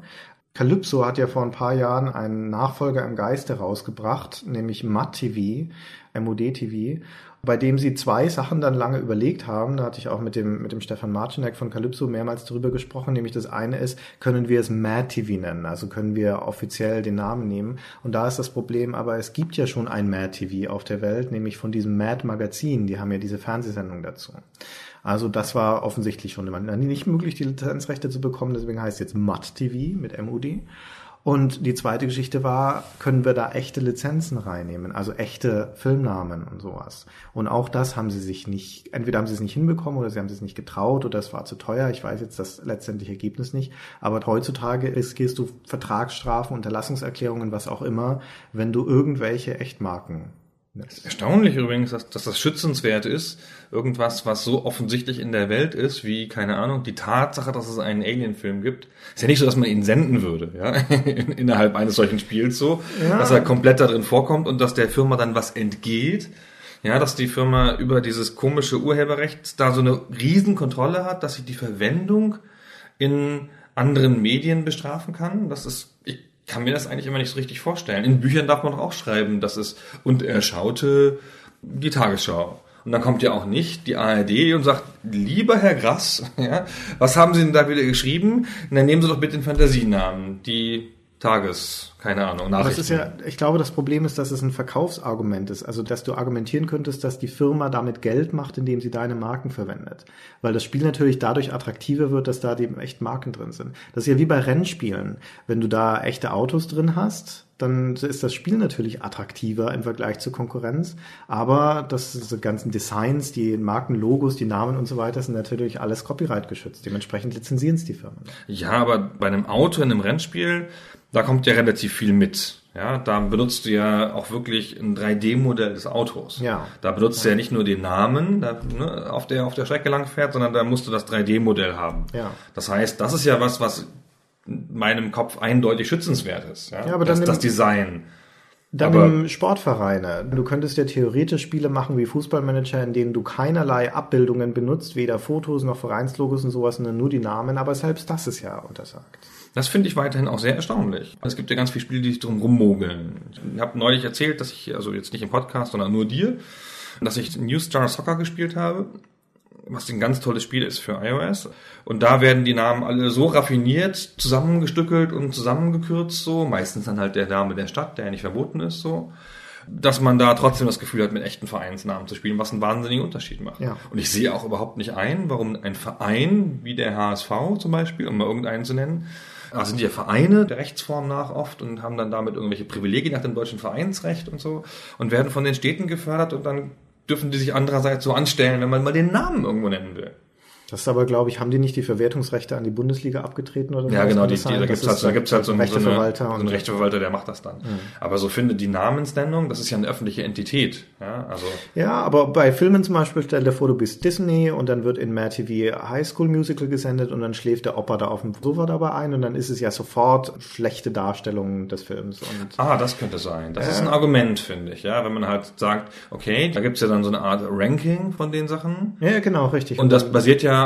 Calypso hat ja vor ein paar Jahren einen Nachfolger im Geiste rausgebracht, nämlich Mad TV, MOD TV, bei dem sie zwei Sachen dann lange überlegt haben. Da hatte ich auch mit dem, mit dem Stefan Marcinek von Calypso mehrmals darüber gesprochen. Nämlich das eine ist, können wir es Mad TV nennen? Also können wir offiziell den Namen nehmen? Und da ist das Problem, aber es gibt ja schon ein Mad TV auf der Welt, nämlich von diesem Mad Magazin. Die haben ja diese Fernsehsendung dazu. Also das war offensichtlich schon immer nicht möglich, die Lizenzrechte zu bekommen. Deswegen heißt es jetzt Mad TV mit MUD. Und die zweite Geschichte war, können wir da echte Lizenzen reinnehmen, also echte Filmnamen und sowas. Und auch das haben sie sich nicht, entweder haben sie es nicht hinbekommen oder sie haben es nicht getraut oder es war zu teuer. Ich weiß jetzt das letztendliche Ergebnis nicht. Aber heutzutage riskierst du Vertragsstrafen, Unterlassungserklärungen, was auch immer, wenn du irgendwelche Echtmarken Erstaunlich übrigens, dass, dass das schützenswert ist. Irgendwas, was so offensichtlich in der Welt ist, wie, keine Ahnung, die Tatsache, dass es einen Alien-Film gibt. Ist ja nicht so, dass man ihn senden würde, ja, innerhalb eines solchen Spiels so, ja. dass er komplett da drin vorkommt und dass der Firma dann was entgeht. Ja, dass die Firma über dieses komische Urheberrecht da so eine Riesenkontrolle hat, dass sie die Verwendung in anderen Medien bestrafen kann. Das ist, ich kann mir das eigentlich immer nicht so richtig vorstellen. In Büchern darf man doch auch schreiben, dass es, und er schaute die Tagesschau. Und dann kommt ja auch nicht die ARD und sagt, lieber Herr Grass, ja, was haben Sie denn da wieder geschrieben? Und dann nehmen Sie doch bitte den Fantasienamen, die Tages, keine Ahnung, Nachrichten. Aber es ist ja, ich glaube, das Problem ist, dass es ein Verkaufsargument ist. Also, dass du argumentieren könntest, dass die Firma damit Geld macht, indem sie deine Marken verwendet. Weil das Spiel natürlich dadurch attraktiver wird, dass da die echt Marken drin sind. Das ist ja wie bei Rennspielen. Wenn du da echte Autos drin hast, dann ist das Spiel natürlich attraktiver im Vergleich zur Konkurrenz. Aber das die ganzen Designs, die Markenlogos, die Namen und so weiter sind natürlich alles Copyright geschützt. Dementsprechend lizenzieren es die Firmen. Ja, aber bei einem Auto in einem Rennspiel da kommt ja relativ viel mit. Ja, da benutzt du ja auch wirklich ein 3D-Modell des Autos. Ja. Da benutzt du ja nicht nur den Namen, da, ne, auf der auf der Strecke lang fährt, sondern da musst du das 3D-Modell haben. Ja. Das heißt, das ist ja was, was in meinem Kopf eindeutig schützenswert ist. Ja, ja aber dann das, das Design. Dann aber im Sportvereine. Du könntest ja theoretisch Spiele machen wie Fußballmanager, in denen du keinerlei Abbildungen benutzt, weder Fotos noch Vereinslogos und sowas, sondern nur die Namen, aber selbst das ist ja untersagt. Das finde ich weiterhin auch sehr erstaunlich. Es gibt ja ganz viele Spiele, die sich drum rummogeln. Ich habe neulich erzählt, dass ich, also jetzt nicht im Podcast, sondern nur dir, dass ich New Star Soccer gespielt habe, was ein ganz tolles Spiel ist für iOS. Und da werden die Namen alle so raffiniert zusammengestückelt und zusammengekürzt so. Meistens dann halt der Name der Stadt, der ja nicht verboten ist so dass man da trotzdem das Gefühl hat, mit echten Vereinsnamen zu spielen, was einen wahnsinnigen Unterschied macht. Ja. Und ich sehe auch überhaupt nicht ein, warum ein Verein wie der HSV zum Beispiel, um mal irgendeinen zu nennen, also sind ja Vereine der Rechtsform nach oft und haben dann damit irgendwelche Privilegien nach dem deutschen Vereinsrecht und so und werden von den Städten gefördert und dann dürfen die sich andererseits so anstellen, wenn man mal den Namen irgendwo nennen will. Das ist aber, glaube ich, haben die nicht die Verwertungsrechte an die Bundesliga abgetreten oder Ja, genau, die, die, da gibt's halt, da gibt's halt so einen Rechteverwalter, so einen Rechteverwalter, der macht das dann. Mhm. Aber so findet die Namensnennung, das ist ja eine öffentliche Entität. Ja, also ja, aber bei Filmen zum Beispiel, stell dir vor, du bist Disney und dann wird in Mad TV High School Musical gesendet und dann schläft der Opa da auf dem Sofa dabei ein und dann ist es ja sofort schlechte Darstellung des Films. Ah, das könnte sein. Das äh, ist ein Argument, finde ich, ja, wenn man halt sagt, okay, da gibt's ja dann so eine Art Ranking von den Sachen. Ja, genau, richtig. Und das basiert ja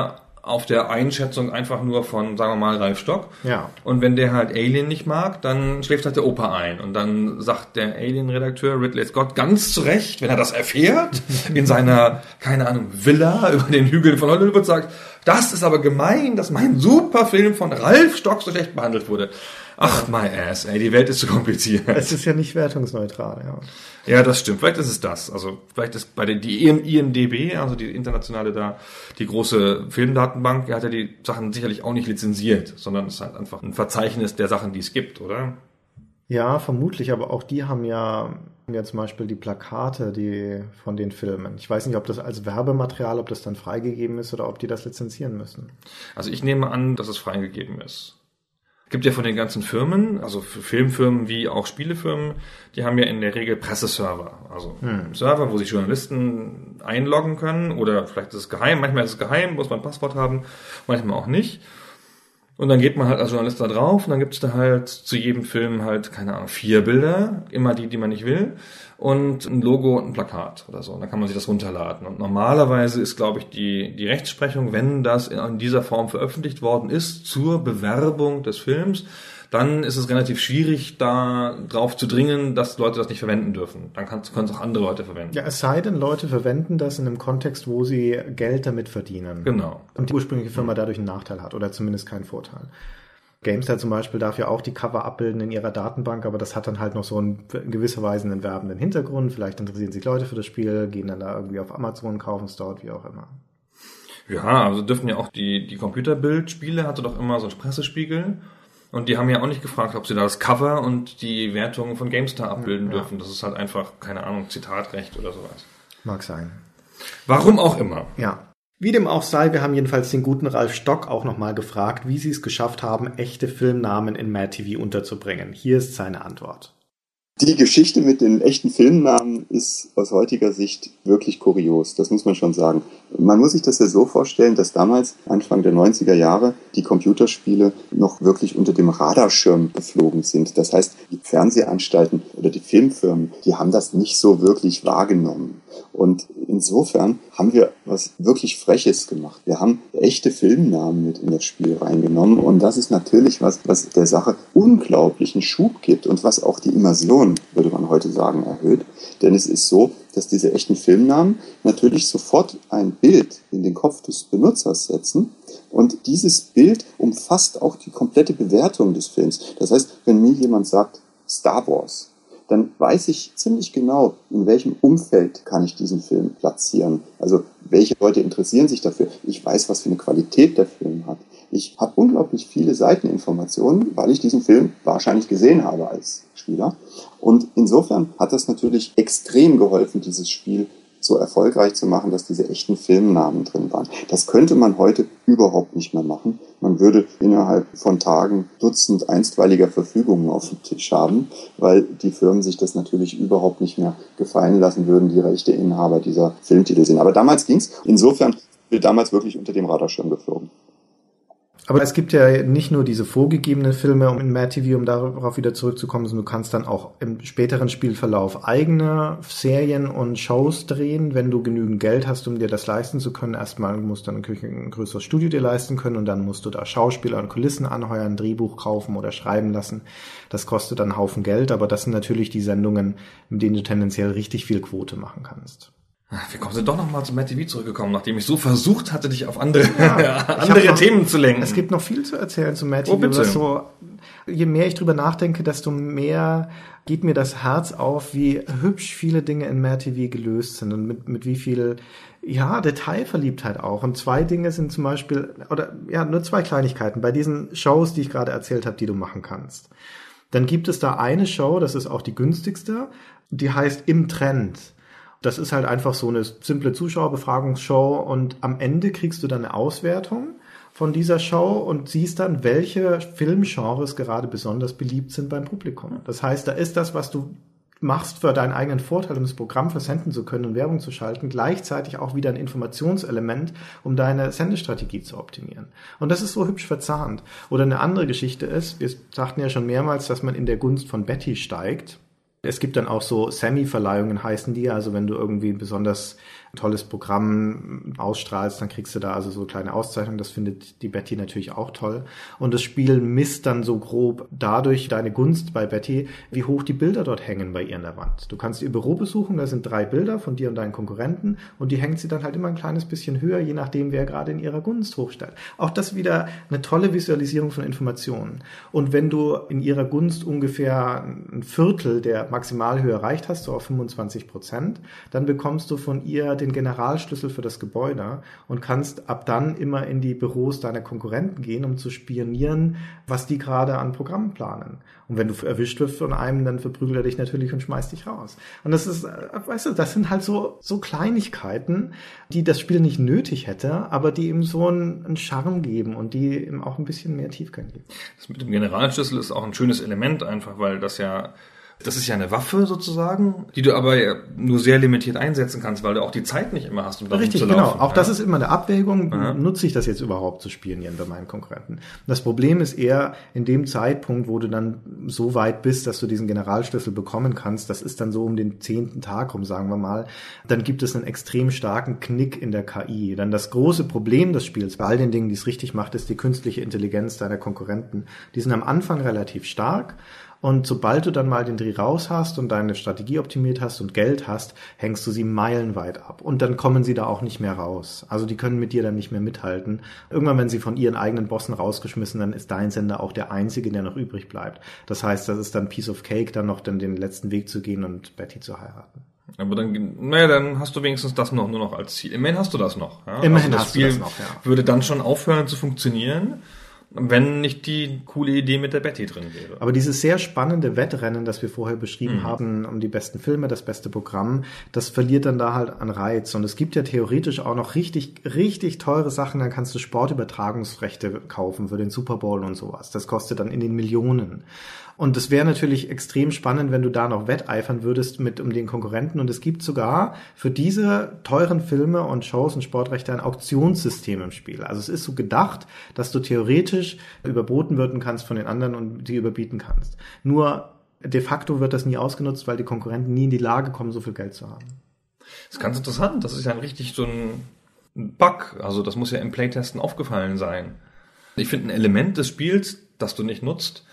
auf der Einschätzung einfach nur von, sagen wir mal, Ralf Stock. Ja. Und wenn der halt Alien nicht mag, dann schläft halt der Opa ein. Und dann sagt der Alien-Redakteur Ridley Scott ganz zu Recht, wenn er das erfährt, in seiner, keine Ahnung, Villa über den Hügeln von Hollywood sagt, das ist aber gemein, dass mein super Film von Ralf Stock so schlecht behandelt wurde. Ach, my ass, ey, die Welt ist zu kompliziert. Es ist ja nicht wertungsneutral, ja. Ja, das stimmt. Vielleicht ist es das. Also, vielleicht ist bei den, die IMDB, also die internationale da, die große Filmdatenbank, die hat ja die Sachen sicherlich auch nicht lizenziert, sondern es ist halt einfach ein Verzeichnis der Sachen, die es gibt, oder? Ja, vermutlich, aber auch die haben ja, ja zum Beispiel die Plakate, die von den Filmen. Ich weiß nicht, ob das als Werbematerial, ob das dann freigegeben ist oder ob die das lizenzieren müssen. Also ich nehme an, dass es freigegeben ist gibt ja von den ganzen Firmen, also Filmfirmen wie auch Spielefirmen, die haben ja in der Regel Presseserver. Also hm. Server, wo sich Journalisten einloggen können oder vielleicht ist es geheim, manchmal ist es geheim, muss man ein Passwort haben, manchmal auch nicht. Und dann geht man halt als Journalist da drauf und dann gibt's da halt zu jedem Film halt, keine Ahnung, vier Bilder, immer die, die man nicht will, und ein Logo und ein Plakat oder so. Und dann kann man sich das runterladen. Und normalerweise ist, glaube ich, die, die Rechtsprechung, wenn das in dieser Form veröffentlicht worden ist, zur Bewerbung des Films, dann ist es relativ schwierig, da drauf zu dringen, dass Leute das nicht verwenden dürfen. Dann können es auch andere Leute verwenden. Ja, es sei denn, Leute verwenden das in einem Kontext, wo sie Geld damit verdienen. Genau. Und die ursprüngliche Firma dadurch einen Nachteil hat oder zumindest keinen Vorteil. GameStar zum Beispiel darf ja auch die Cover abbilden in ihrer Datenbank, aber das hat dann halt noch so einen in gewisser Weise einen werbenden Hintergrund. Vielleicht interessieren sich Leute für das Spiel, gehen dann da irgendwie auf Amazon, kaufen es dort, wie auch immer. Ja, also dürfen ja auch die, die Computerbildspiele hatte doch immer so einen Pressespiegel und die haben ja auch nicht gefragt, ob sie da das Cover und die Wertungen von GameStar abbilden ja. dürfen. Das ist halt einfach, keine Ahnung, Zitatrecht oder sowas. Mag sein. Warum auch immer. Ja. Wie dem auch sei, wir haben jedenfalls den guten Ralf Stock auch nochmal gefragt, wie sie es geschafft haben, echte Filmnamen in Mad TV unterzubringen. Hier ist seine Antwort. Die Geschichte mit den echten Filmnamen ist aus heutiger Sicht wirklich kurios, das muss man schon sagen. Man muss sich das ja so vorstellen, dass damals, Anfang der 90er Jahre, die Computerspiele noch wirklich unter dem Radarschirm geflogen sind. Das heißt, die Fernsehanstalten oder die Filmfirmen, die haben das nicht so wirklich wahrgenommen. Und insofern haben wir was wirklich Freches gemacht. Wir haben echte Filmnamen mit in das Spiel reingenommen und das ist natürlich was, was der Sache unglaublichen Schub gibt und was auch die Immersion, würde man heute sagen, erhöht. Denn es ist so, dass diese echten Filmnamen natürlich sofort ein Bild in den Kopf des Benutzers setzen und dieses Bild umfasst auch die komplette Bewertung des Films. Das heißt, wenn mir jemand sagt Star Wars, dann weiß ich ziemlich genau, in welchem Umfeld kann ich diesen Film platzieren. Also welche Leute interessieren sich dafür. Ich weiß, was für eine Qualität der Film hat. Ich habe unglaublich viele Seiteninformationen, weil ich diesen Film wahrscheinlich gesehen habe als Spieler. Und insofern hat das natürlich extrem geholfen, dieses Spiel so erfolgreich zu machen, dass diese echten Filmnamen drin waren. Das könnte man heute überhaupt nicht mehr machen. Man würde innerhalb von Tagen Dutzend einstweiliger Verfügungen auf dem Tisch haben, weil die Firmen sich das natürlich überhaupt nicht mehr gefallen lassen würden, die Rechteinhaber dieser Filmtitel sind. Aber damals ging's. Insofern wir damals wirklich unter dem Radarschirm geflogen. Aber es gibt ja nicht nur diese vorgegebenen Filme um in Mad TV, um darauf wieder zurückzukommen, sondern du kannst dann auch im späteren Spielverlauf eigene Serien und Shows drehen, wenn du genügend Geld hast, um dir das leisten zu können. Erstmal musst du dann ein größeres Studio dir leisten können und dann musst du da Schauspieler und Kulissen anheuern, ein Drehbuch kaufen oder schreiben lassen. Das kostet dann einen Haufen Geld, aber das sind natürlich die Sendungen, mit denen du tendenziell richtig viel Quote machen kannst. Wir kommen sind doch noch mal zu Matt TV zurückgekommen, nachdem ich so versucht hatte, dich auf andere, ja, andere noch, Themen zu lenken. Es gibt noch viel zu erzählen zu Matt TV. Oh, bitte. So, je mehr ich drüber nachdenke, desto mehr geht mir das Herz auf, wie hübsch viele Dinge in Matt TV gelöst sind und mit, mit wie viel ja, Detailverliebtheit auch. Und zwei Dinge sind zum Beispiel, oder ja, nur zwei Kleinigkeiten bei diesen Shows, die ich gerade erzählt habe, die du machen kannst. Dann gibt es da eine Show, das ist auch die günstigste, die heißt Im Trend. Das ist halt einfach so eine simple Zuschauerbefragungsshow und am Ende kriegst du dann eine Auswertung von dieser Show und siehst dann, welche Filmgenres gerade besonders beliebt sind beim Publikum. Das heißt, da ist das, was du machst für deinen eigenen Vorteil, um das Programm versenden zu können und Werbung zu schalten, gleichzeitig auch wieder ein Informationselement, um deine Sendestrategie zu optimieren. Und das ist so hübsch verzahnt. Oder eine andere Geschichte ist, wir sagten ja schon mehrmals, dass man in der Gunst von Betty steigt. Es gibt dann auch so Semi-Verleihungen heißen die, also wenn du irgendwie besonders tolles Programm ausstrahlst, dann kriegst du da also so kleine Auszeichnungen. Das findet die Betty natürlich auch toll. Und das Spiel misst dann so grob dadurch deine Gunst bei Betty, wie hoch die Bilder dort hängen bei ihr an der Wand. Du kannst ihr Büro besuchen, da sind drei Bilder von dir und deinen Konkurrenten und die hängt sie dann halt immer ein kleines bisschen höher, je nachdem, wer gerade in ihrer Gunst hochstellt. Auch das wieder eine tolle Visualisierung von Informationen. Und wenn du in ihrer Gunst ungefähr ein Viertel der Maximalhöhe erreicht hast, so auf 25 Prozent, dann bekommst du von ihr den Generalschlüssel für das Gebäude und kannst ab dann immer in die Büros deiner Konkurrenten gehen, um zu spionieren, was die gerade an Programmen planen. Und wenn du erwischt wirst von einem, dann verprügelt er dich natürlich und schmeißt dich raus. Und das ist, äh, weißt du, das sind halt so, so Kleinigkeiten, die das Spiel nicht nötig hätte, aber die ihm so einen, einen Charme geben und die ihm auch ein bisschen mehr Tiefgang geben. Das mit dem Generalschlüssel ist auch ein schönes Element einfach, weil das ja Das ist ja eine Waffe sozusagen, die du aber nur sehr limitiert einsetzen kannst, weil du auch die Zeit nicht immer hast, um da Richtig, genau. Auch ja. das ist immer eine Abwägung. Ja. Nutze ich das jetzt überhaupt zu spionieren bei meinen Konkurrenten? Das Problem ist eher in dem Zeitpunkt, wo du dann so weit bist, dass du diesen Generalschlüssel bekommen kannst. Das ist dann so um den zehnten Tag rum, sagen wir mal. Dann gibt es einen extrem starken Knick in der KI. Dann das große Problem des Spiels bei all den Dingen, die es richtig macht, ist die künstliche Intelligenz deiner Konkurrenten. Die sind am Anfang relativ stark. Und sobald du dann mal den Dreh raus hast und deine Strategie optimiert hast und Geld hast, hängst du sie meilenweit ab. Und dann kommen sie da auch nicht mehr raus. Also die können mit dir dann nicht mehr mithalten. Irgendwann, wenn sie von ihren eigenen Bossen rausgeschmissen, dann ist dein Sender auch der einzige, der noch übrig bleibt. Das heißt, das ist dann Piece of Cake, dann noch dann den letzten Weg zu gehen und Betty zu heiraten. Aber dann, naja, dann hast du wenigstens das noch nur noch als Ziel. Immerhin hast du das noch. Ja? Immerhin das hast du das noch, ja. würde dann schon aufhören zu funktionieren, wenn nicht die coole Idee mit der Betty drin wäre. Aber dieses sehr spannende Wettrennen, das wir vorher beschrieben haben, um die besten Filme, das beste Programm, das verliert dann da halt an Reiz. Und es gibt ja theoretisch auch noch richtig, richtig teure Sachen. Dann kannst du Sportübertragungsrechte kaufen für den Super Bowl und sowas. Das kostet dann in den Millionen. Und es wäre natürlich extrem spannend, wenn du da noch wetteifern würdest mit um den Konkurrenten. Und es gibt sogar für diese teuren Filme und Shows und Sportrechte ein Auktionssystem im Spiel. Also es ist so gedacht, dass du theoretisch überboten werden kannst von den anderen und die überbieten kannst. Nur de facto wird das nie ausgenutzt, weil die Konkurrenten nie in die Lage kommen, so viel Geld zu haben. Das ist ganz interessant. Das ist ja ein richtig so ein ein Bug. Also das muss ja im Playtesten aufgefallen sein. Ich finde ein Element des Spiels, das du nicht nutzt,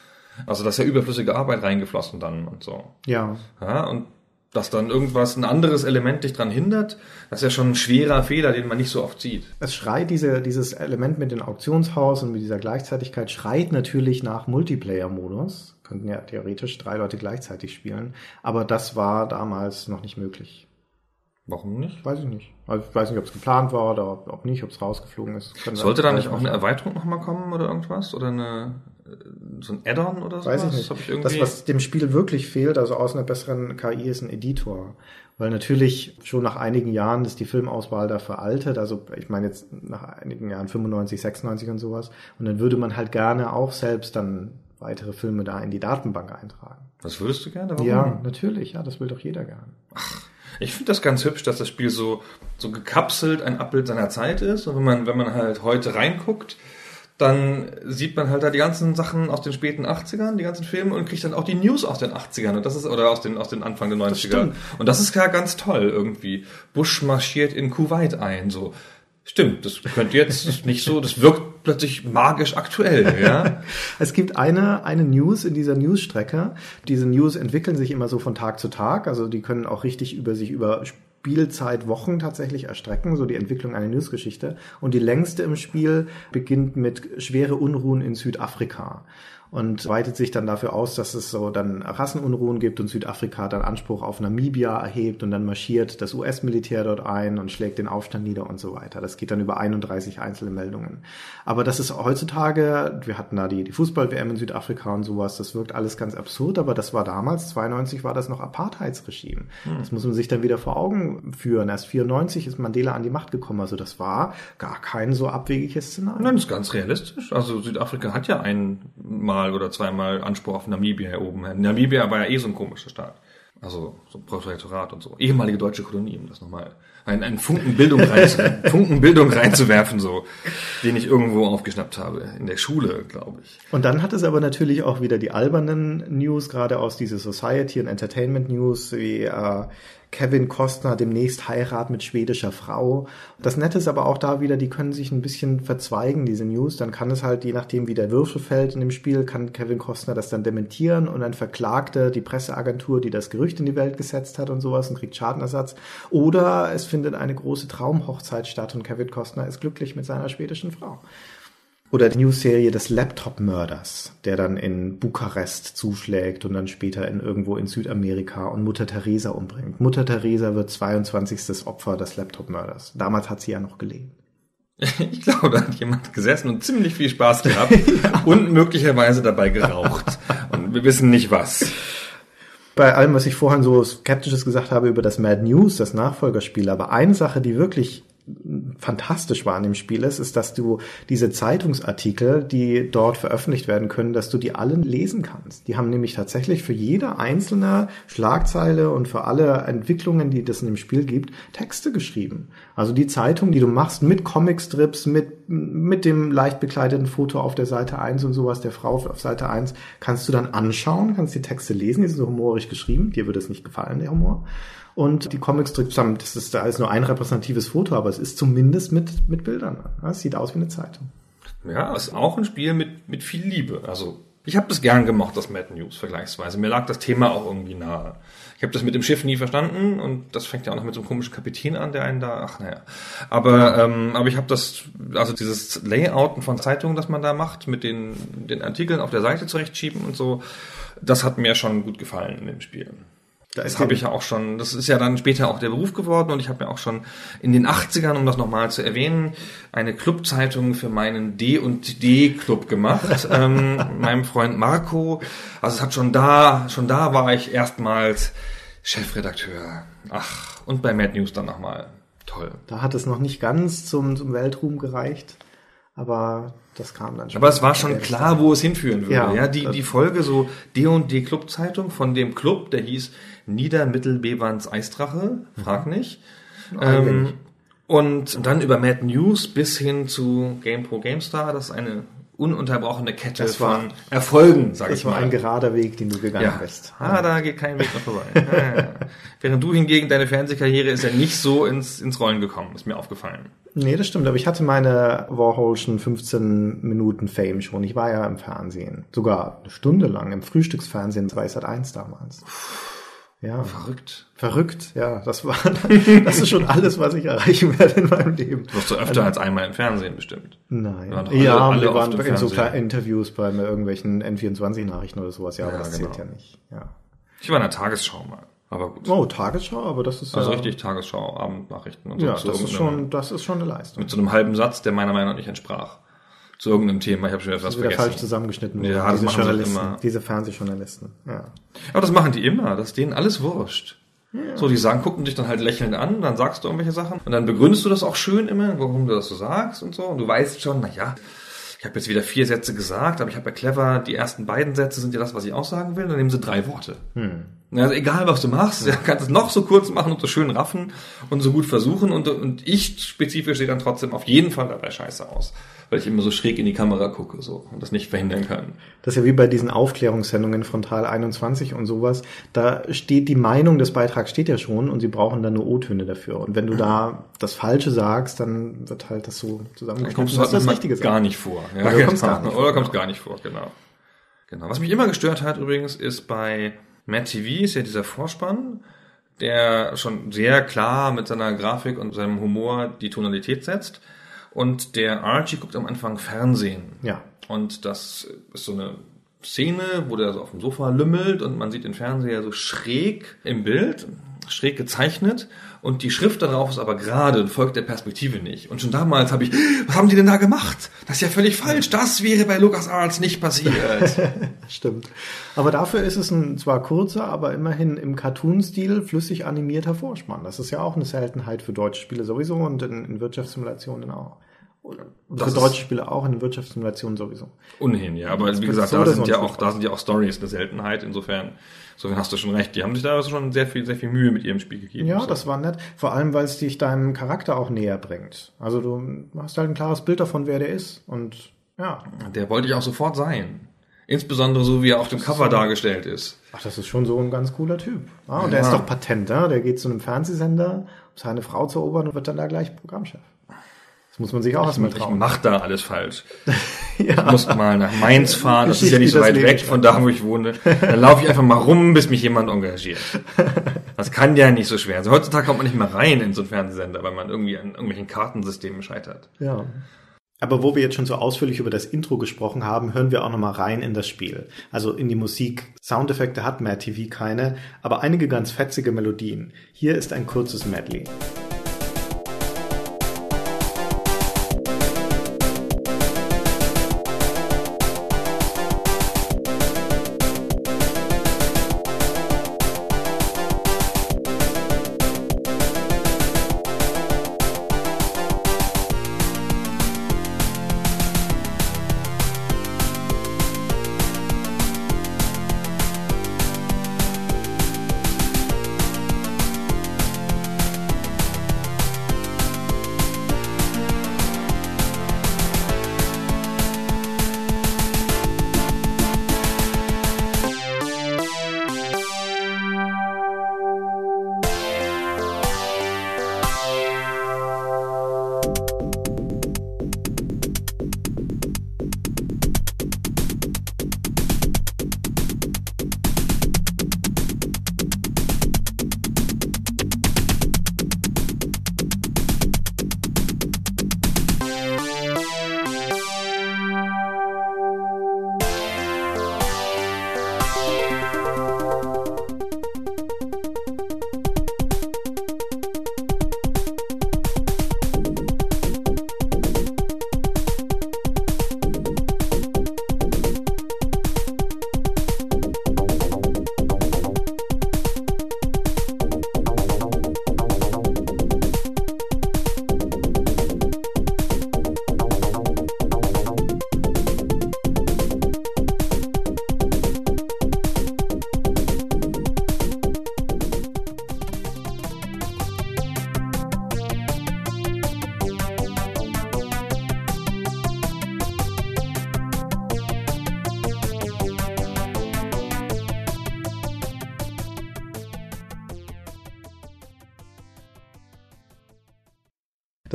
also da ist ja überflüssige Arbeit reingeflossen dann und so. Ja, Ja, und dass dann irgendwas, ein anderes Element dich dran hindert, das ist ja schon ein schwerer Fehler, den man nicht so oft sieht. Es schreit diese, dieses Element mit dem Auktionshaus und mit dieser Gleichzeitigkeit schreit natürlich nach Multiplayer-Modus. Könnten ja theoretisch drei Leute gleichzeitig spielen. Aber das war damals noch nicht möglich. Warum nicht? Weiß ich nicht. Also ich weiß nicht, ob es geplant war oder ob, nicht, ob es rausgeflogen ist. Sollte da nicht auch eine Erweiterung nochmal kommen oder irgendwas? Oder eine, so ein Add-on oder so? Weiß ich nicht. Ich das, was dem Spiel wirklich fehlt, also aus einer besseren KI, ist ein Editor. Weil natürlich schon nach einigen Jahren ist die Filmauswahl da veraltet. Also ich meine jetzt nach einigen Jahren 95, 96 und sowas. Und dann würde man halt gerne auch selbst dann weitere Filme da in die Datenbank eintragen. Was würdest du gerne? Warum? Ja, natürlich. Ja, das will doch jeder gern. Ich finde das ganz hübsch, dass das Spiel so, so gekapselt ein Abbild seiner Zeit ist. Und wenn man, wenn man halt heute reinguckt, dann sieht man halt da die ganzen Sachen aus den späten 80ern, die ganzen Filme und kriegt dann auch die News aus den 80ern und das ist, oder aus den, aus den Anfang der 90er. stimmt. und das ist ja ganz toll irgendwie. Bush marschiert in Kuwait ein, so. Stimmt, das könnte jetzt nicht so, das wirkt plötzlich magisch aktuell, ja. Es gibt eine, eine News in dieser Newsstrecke. Diese News entwickeln sich immer so von Tag zu Tag. Also die können auch richtig über sich über Spielzeit Wochen tatsächlich erstrecken, so die Entwicklung einer Newsgeschichte. Und die längste im Spiel beginnt mit schwere Unruhen in Südafrika und weitet sich dann dafür aus, dass es so dann Rassenunruhen gibt und Südafrika dann Anspruch auf Namibia erhebt und dann marschiert das US-Militär dort ein und schlägt den Aufstand nieder und so weiter. Das geht dann über 31 einzelne Meldungen. Aber das ist heutzutage, wir hatten da die, die Fußball-WM in Südafrika und sowas, das wirkt alles ganz absurd, aber das war damals, 92 war das noch Apartheidsregime. Das muss man sich dann wieder vor Augen führen. Erst 94 ist Mandela an die Macht gekommen, also das war gar kein so abwegiges Szenario. Nein, das ist ganz realistisch. Also Südafrika hat ja einmal oder zweimal Anspruch auf Namibia hier oben. Namibia war ja eh so ein komischer Staat. Also so Protektorat und so. Ehemalige deutsche Kolonie, um das nochmal einen, einen Funken Bildung, rein, Funken Bildung reinzuwerfen, so, den ich irgendwo aufgeschnappt habe. In der Schule, glaube ich. Und dann hat es aber natürlich auch wieder die albernen News, gerade aus dieser Society und Entertainment News, wie äh, Kevin Costner demnächst Heirat mit schwedischer Frau. Das Nette ist aber auch da wieder, die können sich ein bisschen verzweigen, diese News. Dann kann es halt, je nachdem wie der Würfel fällt in dem Spiel, kann Kevin Costner das dann dementieren und dann verklagt er die Presseagentur, die das Gerücht in die Welt gesetzt hat und sowas und kriegt Schadenersatz. Oder es findet eine große Traumhochzeit statt und Kevin Costner ist glücklich mit seiner schwedischen Frau. Oder die News-Serie des Laptop-Mörders, der dann in Bukarest zuschlägt und dann später in irgendwo in Südamerika und Mutter Teresa umbringt. Mutter Teresa wird 22. Opfer des Laptop-Mörders. Damals hat sie ja noch gelebt. Ich glaube, da hat jemand gesessen und ziemlich viel Spaß gehabt und möglicherweise dabei geraucht. Und wir wissen nicht was. Bei allem, was ich vorhin so skeptisches gesagt habe über das Mad News, das Nachfolgerspiel, aber eine Sache, die wirklich fantastisch war an dem Spiel ist, ist, dass du diese Zeitungsartikel, die dort veröffentlicht werden können, dass du die alle lesen kannst. Die haben nämlich tatsächlich für jede einzelne Schlagzeile und für alle Entwicklungen, die das in dem Spiel gibt, Texte geschrieben. Also die Zeitung, die du machst mit Comicstrips, mit, mit dem leicht bekleideten Foto auf der Seite 1 und sowas der Frau auf Seite 1, kannst du dann anschauen, kannst die Texte lesen, die sind so humorisch geschrieben, dir würde es nicht gefallen, der Humor und die Comicstrips haben, das ist da ist nur ein repräsentatives Foto, aber es ist zumindest mit, mit Bildern. Es sieht aus wie eine Zeitung. Ja, ist auch ein Spiel mit, mit viel Liebe. Also ich habe das gern gemocht, das Mad News vergleichsweise. Mir lag das Thema auch irgendwie nahe. Ich habe das mit dem Schiff nie verstanden und das fängt ja auch noch mit so einem komischen Kapitän an, der einen da, ach naja. Aber, ähm, aber ich habe das, also dieses Layouten von Zeitungen, das man da macht, mit den, den Artikeln auf der Seite zurechtschieben und so, das hat mir schon gut gefallen in dem Spiel. Da das habe ich ja auch schon, das ist ja dann später auch der Beruf geworden und ich habe ja auch schon in den 80ern, um das nochmal zu erwähnen, eine Clubzeitung für meinen D und D Club gemacht, ähm, meinem Freund Marco. Also es hat schon da, schon da war ich erstmals Chefredakteur. Ach, und bei Mad News dann nochmal. Toll. Da hat es noch nicht ganz zum, zum Weltruhm gereicht. Aber das kam dann schon. Aber es war schon klar, wo es hinführen würde. Ja, ja die, die Folge so D und D Club Zeitung von dem Club, der hieß Niedermittelbewands Eisdrache, frag nicht. Ähm, und dann über Mad News bis hin zu GamePro GameStar, das ist eine ununterbrochene Kette war, von Erfolgen, sag ich mal. Das war ein gerader Weg, den du gegangen ja. bist. Ah, da geht kein Weg mehr vorbei. ja, Während du hingegen, deine Fernsehkarriere ist ja nicht so ins, ins Rollen gekommen, ist mir aufgefallen. Nee, das stimmt, aber ich hatte meine Warholschen 15 Minuten Fame schon. Ich war ja im Fernsehen. Sogar eine Stunde lang im Frühstücksfernsehen bei Sat 1 damals. Ja. Verrückt. Verrückt, ja. Das war, das ist schon alles, was ich erreichen werde in meinem Leben. Du warst du öfter also, als einmal im Fernsehen bestimmt. Nein. Alle, ja, alle wir waren in so kleinen Interviews bei irgendwelchen N24-Nachrichten oder sowas. Ja, ja aber das genau. zählt ja nicht. Ja. Ich war in der Tagesschau mal. Aber gut. Oh, Tagesschau, aber das ist also ja, richtig Tagesschau, Abendnachrichten und so. Ja, das ist schon, das ist schon eine Leistung. Mit so einem halben Satz, der meiner Meinung nach nicht entsprach zu irgendeinem Thema. Ich habe schon etwas vergessen. falsch zusammengeschnitten. Ja, diese Journalisten, diese Fernsehjournalisten. Ja. Aber das machen die immer. Das ist denen alles wurscht. Ja. So, die sagen, gucken dich dann halt lächelnd an, dann sagst du irgendwelche Sachen und dann begründest du das auch schön immer, warum du das so sagst und so. Und du weißt schon, na ja, ich habe jetzt wieder vier Sätze gesagt, aber ich habe ja clever, die ersten beiden Sätze sind ja das, was ich aussagen will, dann nehmen sie drei Worte. Hm. Also egal, was du machst, ja. kannst es noch so kurz machen und so schön raffen und so gut versuchen und, und ich spezifisch sehe dann trotzdem auf jeden Fall dabei scheiße aus weil ich immer so schräg in die Kamera gucke so und das nicht verhindern kann. Das ist ja wie bei diesen Aufklärungssendungen von Teil 21 und sowas. Da steht die Meinung des Beitrags steht ja schon und sie brauchen dann nur O-Töne dafür. Und wenn du da das Falsche sagst, dann wird halt das so zusammengeschnitten. Kommst du halt das Richtige gar nicht vor. Ja, oder genau. kommst gar nicht oder kommst gar nicht vor, genau. Genau. Was mich immer gestört hat übrigens ist bei Matt TV ist ja dieser Vorspann, der schon sehr klar mit seiner Grafik und seinem Humor die Tonalität setzt. Und der Archie guckt am Anfang Fernsehen. Ja. Und das ist so eine Szene, wo der so auf dem Sofa lümmelt und man sieht den Fernseher so schräg im Bild, schräg gezeichnet und die Schrift darauf ist aber gerade und folgt der Perspektive nicht. Und schon damals habe ich, was haben die denn da gemacht? Das ist ja völlig falsch. Das wäre bei LucasArts nicht passiert. Stimmt. Aber dafür ist es ein zwar kurzer, aber immerhin im Cartoon-Stil flüssig animierter Vorspann. Das ist ja auch eine Seltenheit für deutsche Spiele sowieso und in, in Wirtschaftssimulationen auch. Oder für deutsche Spiele auch, in Wirtschaftssimulationen sowieso. Ohnehin, ja. Aber wie gesagt, da sind ja auch, da sind ja auch Stories eine Seltenheit. Insofern Insofern hast du schon recht. Die haben sich da also schon sehr viel, sehr viel Mühe mit ihrem Spiel gegeben. Ja, so. das war nett. Vor allem, weil es dich deinem Charakter auch näher bringt. Also du hast halt ein klares Bild davon, wer der ist. Und ja. Der wollte ich auch sofort sein. Insbesondere so, wie er auf dem Cover so, dargestellt ist. Ach, das ist schon so ein ganz cooler Typ. Ah, und ja. der ist doch Patent, ja? Der geht zu einem Fernsehsender, um seine Frau zu erobern und wird dann da gleich Programmchef. Das muss man sich auch erstmal trauen. Ich mach da alles falsch. ja. Ich muss mal nach Mainz fahren, das ist ja nicht so weit weg von da, wo ich wohne. Dann laufe ich einfach mal rum, bis mich jemand engagiert. Das kann ja nicht so schwer sein. Also heutzutage kommt man nicht mehr rein in so einen Fernsehsender, weil man irgendwie an irgendwelchen Kartensystemen scheitert. Ja. Aber wo wir jetzt schon so ausführlich über das Intro gesprochen haben, hören wir auch nochmal rein in das Spiel. Also in die Musik. Soundeffekte hat Mad TV keine, aber einige ganz fetzige Melodien. Hier ist ein kurzes Medley.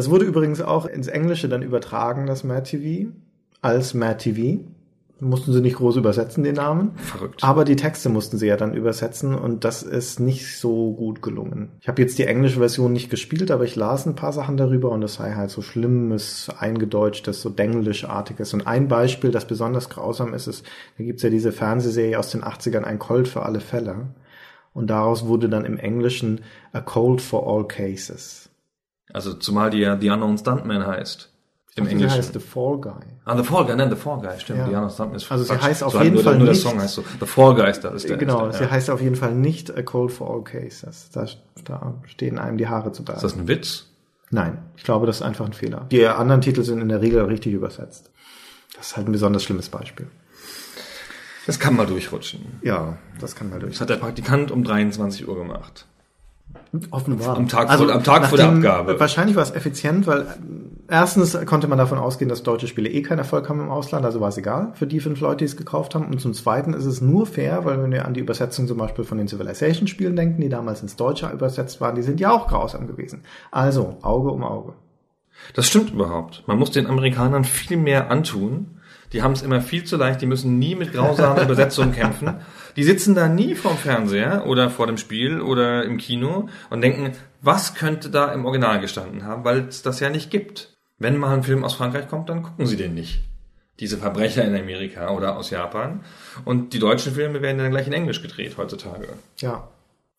Das wurde übrigens auch ins Englische dann übertragen, das Mad TV, als Mad TV. Mussten sie nicht groß übersetzen, den Namen. Verrückt. Aber die Texte mussten sie ja dann übersetzen und das ist nicht so gut gelungen. Ich habe jetzt die englische Version nicht gespielt, aber ich las ein paar Sachen darüber und es sei halt so schlimmes, eingedeutschtes, so denglischartiges. Und ein Beispiel, das besonders grausam ist, ist, da gibt's ja diese Fernsehserie aus den 80ern, Ein Colt für alle Fälle. Und daraus wurde dann im Englischen A Cold for All Cases. Also zumal die ja The Unknown Stuntman heißt. Im Also Englischen. heißt The Fall Guy. Ah, The Fall Guy, nein, The Fall Guy, stimmt. Ja. The Unknown Stuntman ist Also sie Quatsch. heißt auf So jeden nur, Fall nur der nicht- Song heißt so. The Fall Guy ist da. Ist der, Genau, ist sie der, ja. heißt auf jeden Fall nicht A Cold for All Cases. Da, da stehen einem die Haare zu Berge. Ist das ein Witz? Nein, ich glaube, das ist einfach ein Fehler. Die anderen Titel sind in der Regel richtig übersetzt. Das ist halt ein besonders schlimmes Beispiel. Das kann mal durchrutschen. Ja, das kann mal durch. Das hat der Praktikant um 23 Uhr gemacht. Offenbar. Am Tag vor- am Tag vor der Abgabe. Wahrscheinlich war es effizient, weil äh, erstens konnte man davon ausgehen, dass deutsche Spiele eh keinen Erfolg haben im Ausland, also war es egal für die fünf Leute, die es gekauft haben. Und zum Zweiten ist es nur fair, weil wenn wir an die Übersetzung zum Beispiel von den Civilization-Spielen denken, die damals ins Deutsche übersetzt waren, die sind ja auch grausam gewesen. Also, Auge um Auge. Das stimmt überhaupt. Man muss den Amerikanern viel mehr antun. Die haben es immer viel zu leicht, die müssen nie mit grausamen Übersetzungen kämpfen. Die sitzen da nie vorm Fernseher oder vor dem Spiel oder im Kino und denken, was könnte da im Original gestanden haben, weil es das ja nicht gibt. Wenn mal ein Film aus Frankreich kommt, dann gucken sie den nicht. Diese Verbrecher in Amerika oder aus Japan. Und die deutschen Filme werden dann gleich in Englisch gedreht heutzutage. Ja.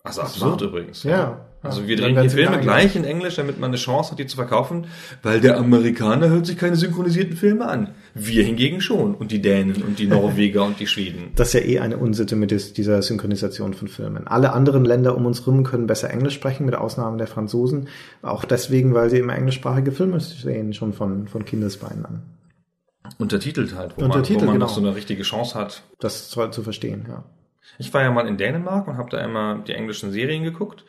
Also absurd übrigens. Ja. Also Ja. wir Dann drehen die Filme gleich in Englisch, damit man eine Chance hat, die zu verkaufen, weil der Amerikaner hört sich keine synchronisierten Filme an. Wir hingegen schon. Und die Dänen und die Norweger und die Schweden. Das ist ja eh eine Unsitte mit dieser Synchronisation von Filmen. Alle anderen Länder um uns herum können besser Englisch sprechen, mit Ausnahme der Franzosen. Auch deswegen, weil sie immer englischsprachige Filme sehen, schon von, von Kindesbeinen an. Untertitelt halt, wo man, Untertitelt, wo man genau. noch so eine richtige Chance hat. Das soll zu verstehen, ja. Ich war ja mal in Dänemark und habe da immer die englischen Serien geguckt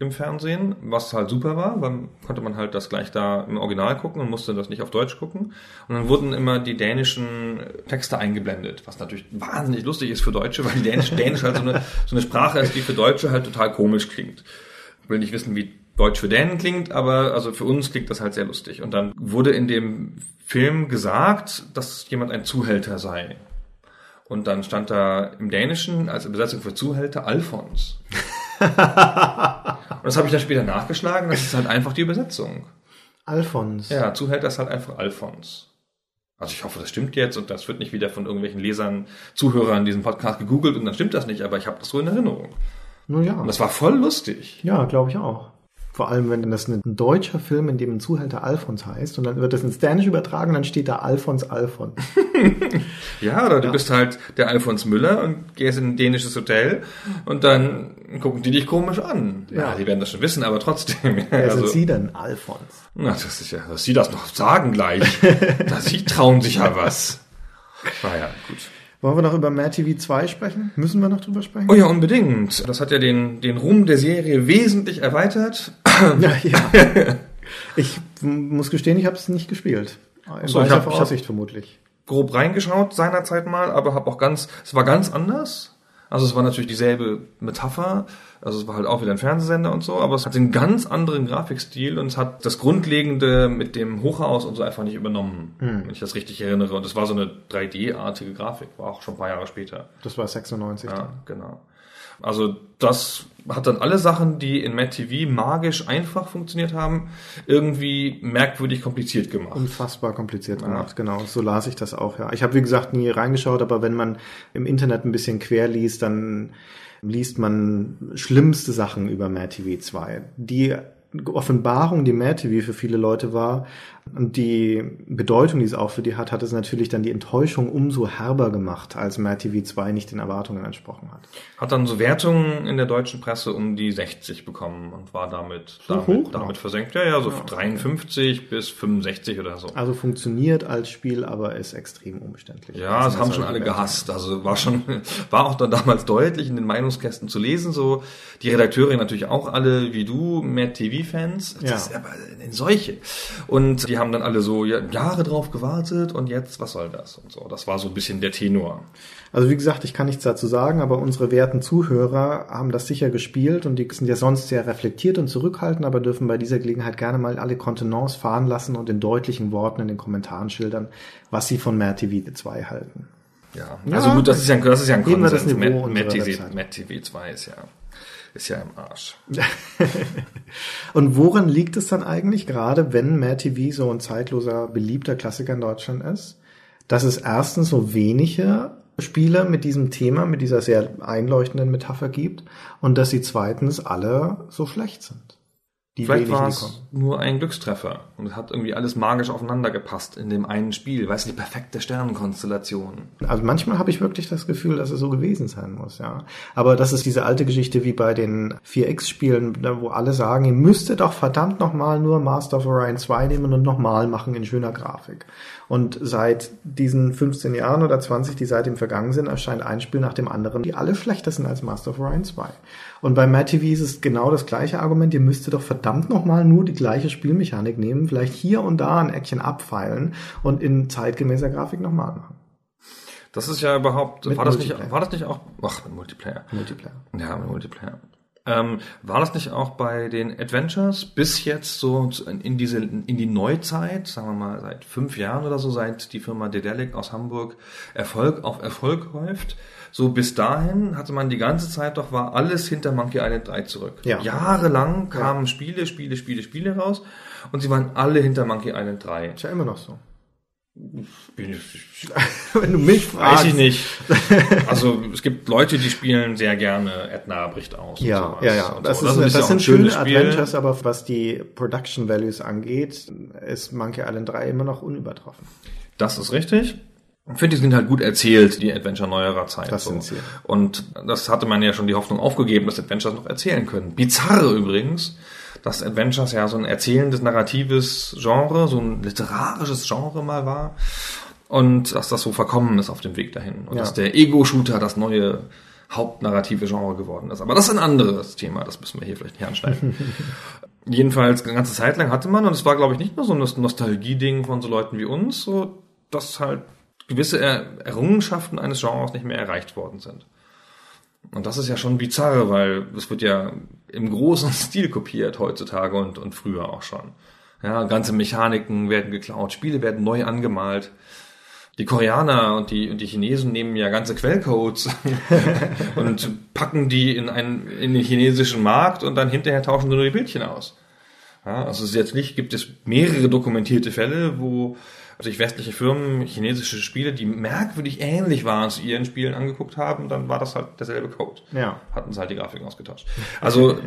im Fernsehen, was halt super war, weil konnte man halt das gleich da im Original gucken und musste das nicht auf Deutsch gucken. Und dann wurden immer die dänischen Texte eingeblendet, was natürlich wahnsinnig lustig ist für Deutsche, weil Dänisch, Dänisch halt so eine, so eine Sprache ist, die für Deutsche halt total komisch klingt. Ich will nicht wissen, wie Deutsch für Dänen klingt, aber also für uns klingt das halt sehr lustig. Und dann wurde in dem Film gesagt, dass jemand ein Zuhälter sei. Und dann stand da im Dänischen als Übersetzung für Zuhälter Alfons. Und das habe ich dann später nachgeschlagen, das ist halt einfach die Übersetzung. Alfons. Ja, Zuhälter ist halt einfach Alfons. Also ich hoffe, das stimmt jetzt und das wird nicht wieder von irgendwelchen Lesern, Zuhörern diesen Podcast gegoogelt und dann stimmt das nicht, aber ich habe das so in Erinnerung. Nun ja. Und das war voll lustig. Ja, glaube ich auch. Vor allem, wenn das ein deutscher Film, in dem ein Zuhälter Alfons heißt und dann wird das ins Dänisch übertragen, dann steht da Alfons Alfons. Ja, oder du bist halt der Alfons Müller und gehst in ein dänisches Hotel und dann gucken die dich komisch an. Ja, Ja. die werden das schon wissen, aber trotzdem. Wer also, sind Sie denn? Alfons. na, das ist ja, dass sie das noch sagen gleich. dass sie trauen sich ja was. Naja, gut. Wollen wir noch über Mad TV 2 sprechen? Müssen wir noch drüber sprechen? Oh ja, unbedingt. Das hat ja den, den Ruhm der Serie wesentlich erweitert. Ja, ja. Ich muss gestehen, ich habe es nicht gespielt. In so, ich hab- ich Voraussicht vermutlich. grob reingeschaut seinerzeit mal, aber habe auch ganz, es war ganz anders. Also es war natürlich dieselbe Metapher, also es war halt auch wieder ein Fernsehsender und so, aber es hat einen ganz anderen Grafikstil und es hat das Grundlegende mit dem Hochhaus und so einfach nicht übernommen, Hm. wenn ich das richtig erinnere. Und es war so eine 3D-artige Grafik, war auch schon ein paar Jahre später. Das war 96 Ja, dann. genau. Also das hat dann alle Sachen, die in Matt TV magisch einfach funktioniert haben, irgendwie merkwürdig kompliziert gemacht. Unfassbar kompliziert gemacht, genau. So las ich das auch, ja. Ich habe, wie gesagt, nie reingeschaut, aber wenn man im Internet ein bisschen quer liest, dann liest man schlimmste Sachen über Mad TV 2. Die Offenbarung, die Mad TV für viele Leute war und die Bedeutung, die es auch für die hat, hat es natürlich dann die Enttäuschung umso herber gemacht, als Mad TV 2 nicht den Erwartungen entsprochen hat. Hat dann so Wertungen in der deutschen Presse um die 60 bekommen und war damit, So damit, damit versenkt. Ja, ja, so 53 bis 65 oder so. Also funktioniert als Spiel, aber ist extrem umständlich. Ja, das haben schon alle gehasst. Also war schon, war auch dann damals deutlich in den Meinungskästen zu lesen. So die Redakteure natürlich auch alle wie du, Mad TV-Fans. Das Ja. ist aber eine Seuche. Und die haben dann alle so ja, Jahre drauf gewartet und jetzt, was soll das? Und so. Das war so ein bisschen der Tenor. Also wie gesagt, ich kann nichts dazu sagen, aber unsere werten Zuhörer haben das sicher gespielt und die sind ja sonst sehr reflektiert und zurückhaltend, aber dürfen bei dieser Gelegenheit gerne mal alle Kontenance fahren lassen und in deutlichen Worten in den Kommentaren schildern, was sie von Mad TV 2 halten. Ja, also gut, das ist ja, ein- das ist ja ein das Konsens. Niveau Matt, Matt, TV. Matt TV 2 ist ja, ist ja im Arsch. Und woran liegt es dann eigentlich, gerade wenn Mad TV so ein zeitloser, beliebter Klassiker in Deutschland ist, dass es erstens so wenige Spiele mit diesem Thema, mit dieser sehr einleuchtenden Metapher gibt und dass sie zweitens alle so schlecht sind? Die Vielleicht war es kommen. Nur ein Glückstreffer und es hat irgendwie alles magisch aufeinander gepasst in dem einen Spiel. Weißt du, die perfekte Sternenkonstellation. Also manchmal habe ich wirklich das Gefühl, dass es so gewesen sein muss, ja. Aber das ist diese alte Geschichte wie bei den 4X-Spielen, wo alle sagen, ihr müsstet doch verdammt nochmal nur Master of Orion 2 nehmen und nochmal machen in schöner Grafik. Und seit diesen 15 Jahren oder 20, die seitdem vergangen sind, erscheint ein Spiel nach dem anderen, die alle schlechter sind als Master of Orion 2. Und bei Mad TV ist es genau das gleiche Argument, ihr müsstet doch verdammt nochmal nur die gleiche Spielmechanik nehmen, vielleicht hier und da ein Eckchen abfeilen und in zeitgemäßer Grafik nochmal machen. Das ist ja überhaupt, Mit war das nicht, war das nicht auch, ach, mit Multiplayer. Multiplayer. Ja, mit Multiplayer. Ähm, war das nicht auch bei den Adventures bis jetzt so in diese in die Neuzeit, sagen wir mal seit fünf Jahren oder so, seit die Firma Dedelic aus Hamburg Erfolg auf Erfolg häuft? So bis dahin hatte man die ganze Zeit doch war alles hinter Monkey Island 3 zurück. Ja. Jahrelang kamen Spiele, Spiele, Spiele, Spiele raus und sie waren alle hinter Monkey Island 3. Ist ja immer noch so. Wenn du mich Weiß ich nicht. Also es gibt Leute, die spielen sehr gerne Edna bricht aus. und Ja, sowas ja, ja. Das, so. ist, ja das, auch ein sind schöne Spiel. Adventures, aber was die Production Values angeht, ist Monkey Island 3 immer noch unübertroffen. Das ist richtig. Ich finde, die sind halt gut erzählt, die Adventure neuerer Zeit. Das sind sie. Und das hatte man ja schon die Hoffnung aufgegeben, dass Adventures noch erzählen können. Bizarre übrigens, dass Adventures ja so ein erzählendes, narratives Genre, so ein literarisches Genre mal war. Und dass das so verkommen ist auf dem Weg dahin. Und Ja. dass der Ego-Shooter das neue hauptnarrative Genre geworden ist. Aber das ist ein anderes Thema, das müssen wir hier vielleicht nicht anschneiden. Jedenfalls eine ganze Zeit lang hatte man, und es war, glaube ich, nicht nur so ein Nostalgie-Ding von so Leuten wie uns, so, dass halt gewisse Er- Errungenschaften eines Genres nicht mehr erreicht worden sind. Und das ist ja schon bizarr, weil es wird ja im großen Stil kopiert heutzutage und, und früher auch schon. Ja, ganze Mechaniken werden geklaut, Spiele werden neu angemalt. Die Koreaner und die, und die Chinesen nehmen ja ganze Quellcodes und packen die in einen, in den chinesischen Markt und dann hinterher tauschen sie nur die Bildchen aus. Ja, also es ist jetzt nicht, gibt es mehrere dokumentierte Fälle, wo sich westliche Firmen chinesische Spiele, die merkwürdig ähnlich waren zu ihren Spielen angeguckt haben, dann war das halt derselbe Code. Ja. Hatten sie halt die Grafiken ausgetauscht. Also,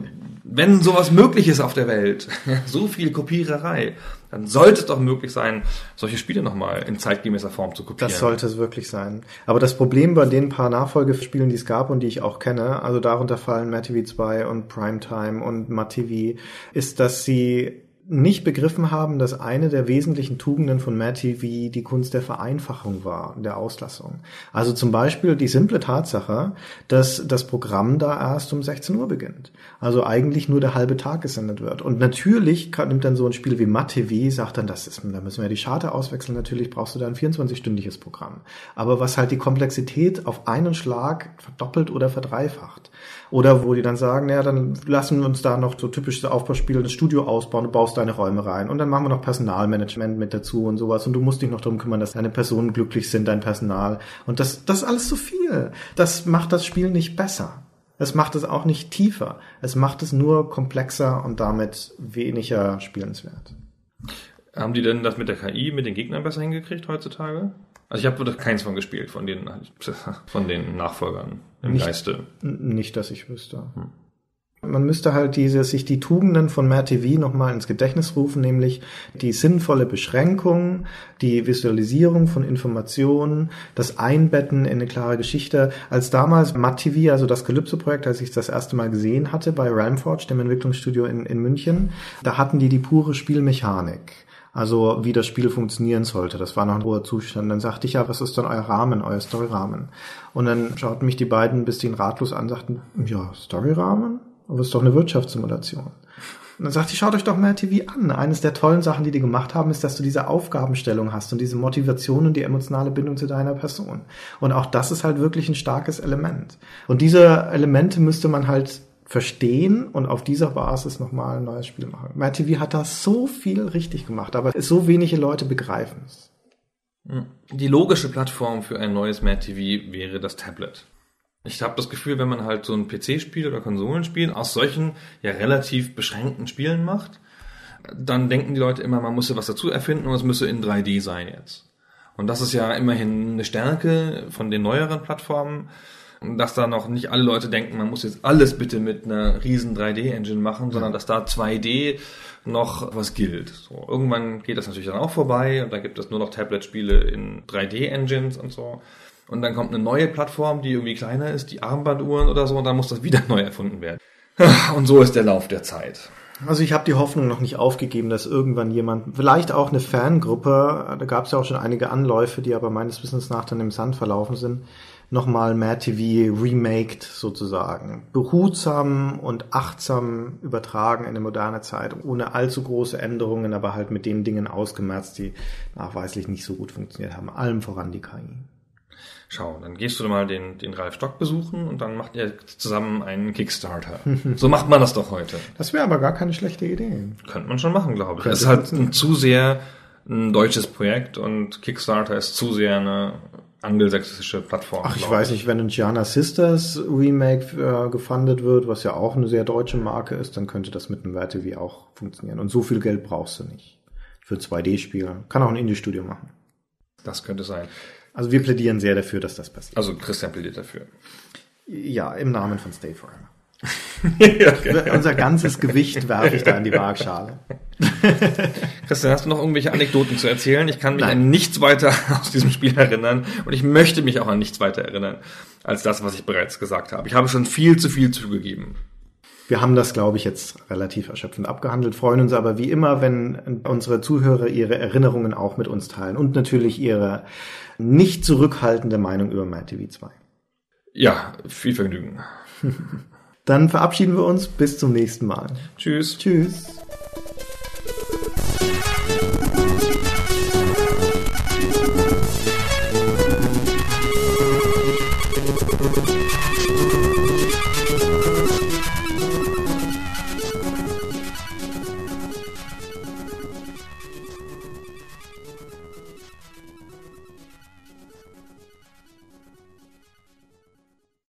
wenn sowas möglich ist auf der Welt, so viel Kopiererei, dann sollte es doch möglich sein, solche Spiele nochmal in zeitgemäßer Form zu kopieren. Das sollte es wirklich sein. Aber das Problem bei den paar Nachfolgespielen, die es gab und die ich auch kenne, also darunter fallen Matt TV 2 und Primetime und Matt TV, ist, dass sie nicht begriffen haben, dass eine der wesentlichen Tugenden von Matt TV die Kunst der Vereinfachung war, der Auslassung. Also zum Beispiel die simple Tatsache, dass das Programm da erst um 16 Uhr beginnt. Also eigentlich nur der halbe Tag gesendet wird. Und natürlich nimmt dann so ein Spiel wie Matt TV, sagt dann, das ist, da müssen wir die Charter auswechseln, natürlich brauchst du da ein 24-stündiges Programm. Aber was halt die Komplexität auf einen Schlag verdoppelt oder verdreifacht. Oder wo die dann sagen, naja, dann lassen wir uns da noch so typische Aufbauspiele, das Studio ausbauen, du baust deine Räume rein und dann machen wir noch Personalmanagement mit dazu und sowas und du musst dich noch darum kümmern, dass deine Personen glücklich sind, dein Personal. Und das, das ist alles zu viel. Das macht das Spiel nicht besser. Es macht es auch nicht tiefer. Es macht es nur komplexer und damit weniger spielenswert. Haben die denn das mit der KI, mit den Gegnern besser hingekriegt heutzutage? Also ich habe keins von gespielt, von den, von den Nachfolgern im Nicht- Geiste. Nicht, dass ich wüsste. Man müsste halt diese, sich die Tugenden von Mad TV nochmal ins Gedächtnis rufen, nämlich die sinnvolle Beschränkung, die Visualisierung von Informationen, das Einbetten in eine klare Geschichte. Als damals Mad TV, also das Calypso-Projekt, als ich das erste Mal gesehen hatte bei Ramforge, dem Entwicklungsstudio in, in München, da hatten die die pure Spielmechanik. Also wie das Spiel funktionieren sollte. Das war noch ein hoher Zustand. Dann sagte ich ja, was ist denn euer Rahmen, euer Storyrahmen? Und dann schauten mich die beiden ein bisschen ratlos an, sagten, ja, Storyrahmen? Aber es ist doch eine Wirtschaftssimulation. Und dann sagte ich, schaut euch doch Mad TV an. Eines der tollen Sachen, die die gemacht haben, ist, dass du diese Aufgabenstellung hast und diese Motivation und die emotionale Bindung zu deiner Person. Und auch das ist halt wirklich ein starkes Element. Und diese Elemente müsste man halt verstehen und auf dieser Basis nochmal ein neues Spiel machen. Mad TV hat da so viel richtig gemacht, aber so wenige Leute begreifen es. Die logische Plattform für ein neues Mad TV wäre das Tablet. Ich habe das Gefühl, wenn man halt so ein PC-Spiel oder Konsolenspiel aus solchen ja relativ beschränkten Spielen macht, dann denken die Leute immer, man müsse was dazu erfinden und es müsse in 3D sein jetzt. Und das ist ja immerhin eine Stärke von den neueren Plattformen, dass da noch nicht alle Leute denken, man muss jetzt alles bitte mit einer riesen 3D-Engine machen, sondern dass da 2D noch was gilt. So, irgendwann geht das natürlich dann auch vorbei und dann gibt es nur noch Tablet-Spiele in 3D-Engines und so. Und dann kommt eine neue Plattform, die irgendwie kleiner ist, die Armbanduhren oder so, und dann muss das wieder neu erfunden werden. Und so ist der Lauf der Zeit. Also ich habe die Hoffnung noch nicht aufgegeben, dass irgendwann jemand, vielleicht auch eine Fangruppe, da gab es ja auch schon einige Anläufe, die aber meines Wissens nach dann im Sand verlaufen sind, nochmal Mad TV remaked sozusagen. Behutsam und achtsam übertragen in eine moderne Zeit, ohne allzu große Änderungen, aber halt mit den Dingen ausgemerzt, die nachweislich nicht so gut funktioniert haben. Allem voran die KI. Schau, dann gehst du mal den, den Ralf Stock besuchen und dann macht ihr zusammen einen Kickstarter. so macht man das doch heute. Das wäre aber gar keine schlechte Idee. Könnte man schon machen, glaube ich. Das ist halt ein zu sehr ein deutsches Projekt und Kickstarter ist zu sehr eine angelsächsische Plattform. Ach, ich weiß nicht, wenn ein Gianna Sisters Remake äh, gefundet wird, was ja auch eine sehr deutsche Marke ist, dann könnte das mit einem WerTV auch funktionieren. Und so viel Geld brauchst du nicht. Für 2D-Spiel. Kann auch ein Indie-Studio machen. Das könnte sein. Also wir plädieren sehr dafür, dass das passiert. Also Christian plädiert dafür. Ja, im Namen von Stay Forever. okay. Unser ganzes Gewicht werfe ich da in die Waagschale. Christian, hast du noch irgendwelche Anekdoten zu erzählen? Ich kann mich Nein. an nichts weiter aus diesem Spiel erinnern und ich möchte mich auch an nichts weiter erinnern als das, was ich bereits gesagt habe. Ich habe schon viel zu viel zugegeben. Wir haben das, glaube ich, jetzt relativ erschöpfend abgehandelt, freuen uns aber wie immer, wenn unsere Zuhörer ihre Erinnerungen auch mit uns teilen und natürlich ihre nicht zurückhaltende Meinung über MyTV 2. Ja, viel Vergnügen. Dann verabschieden wir uns bis zum nächsten Mal. Tschüss. Tschüss.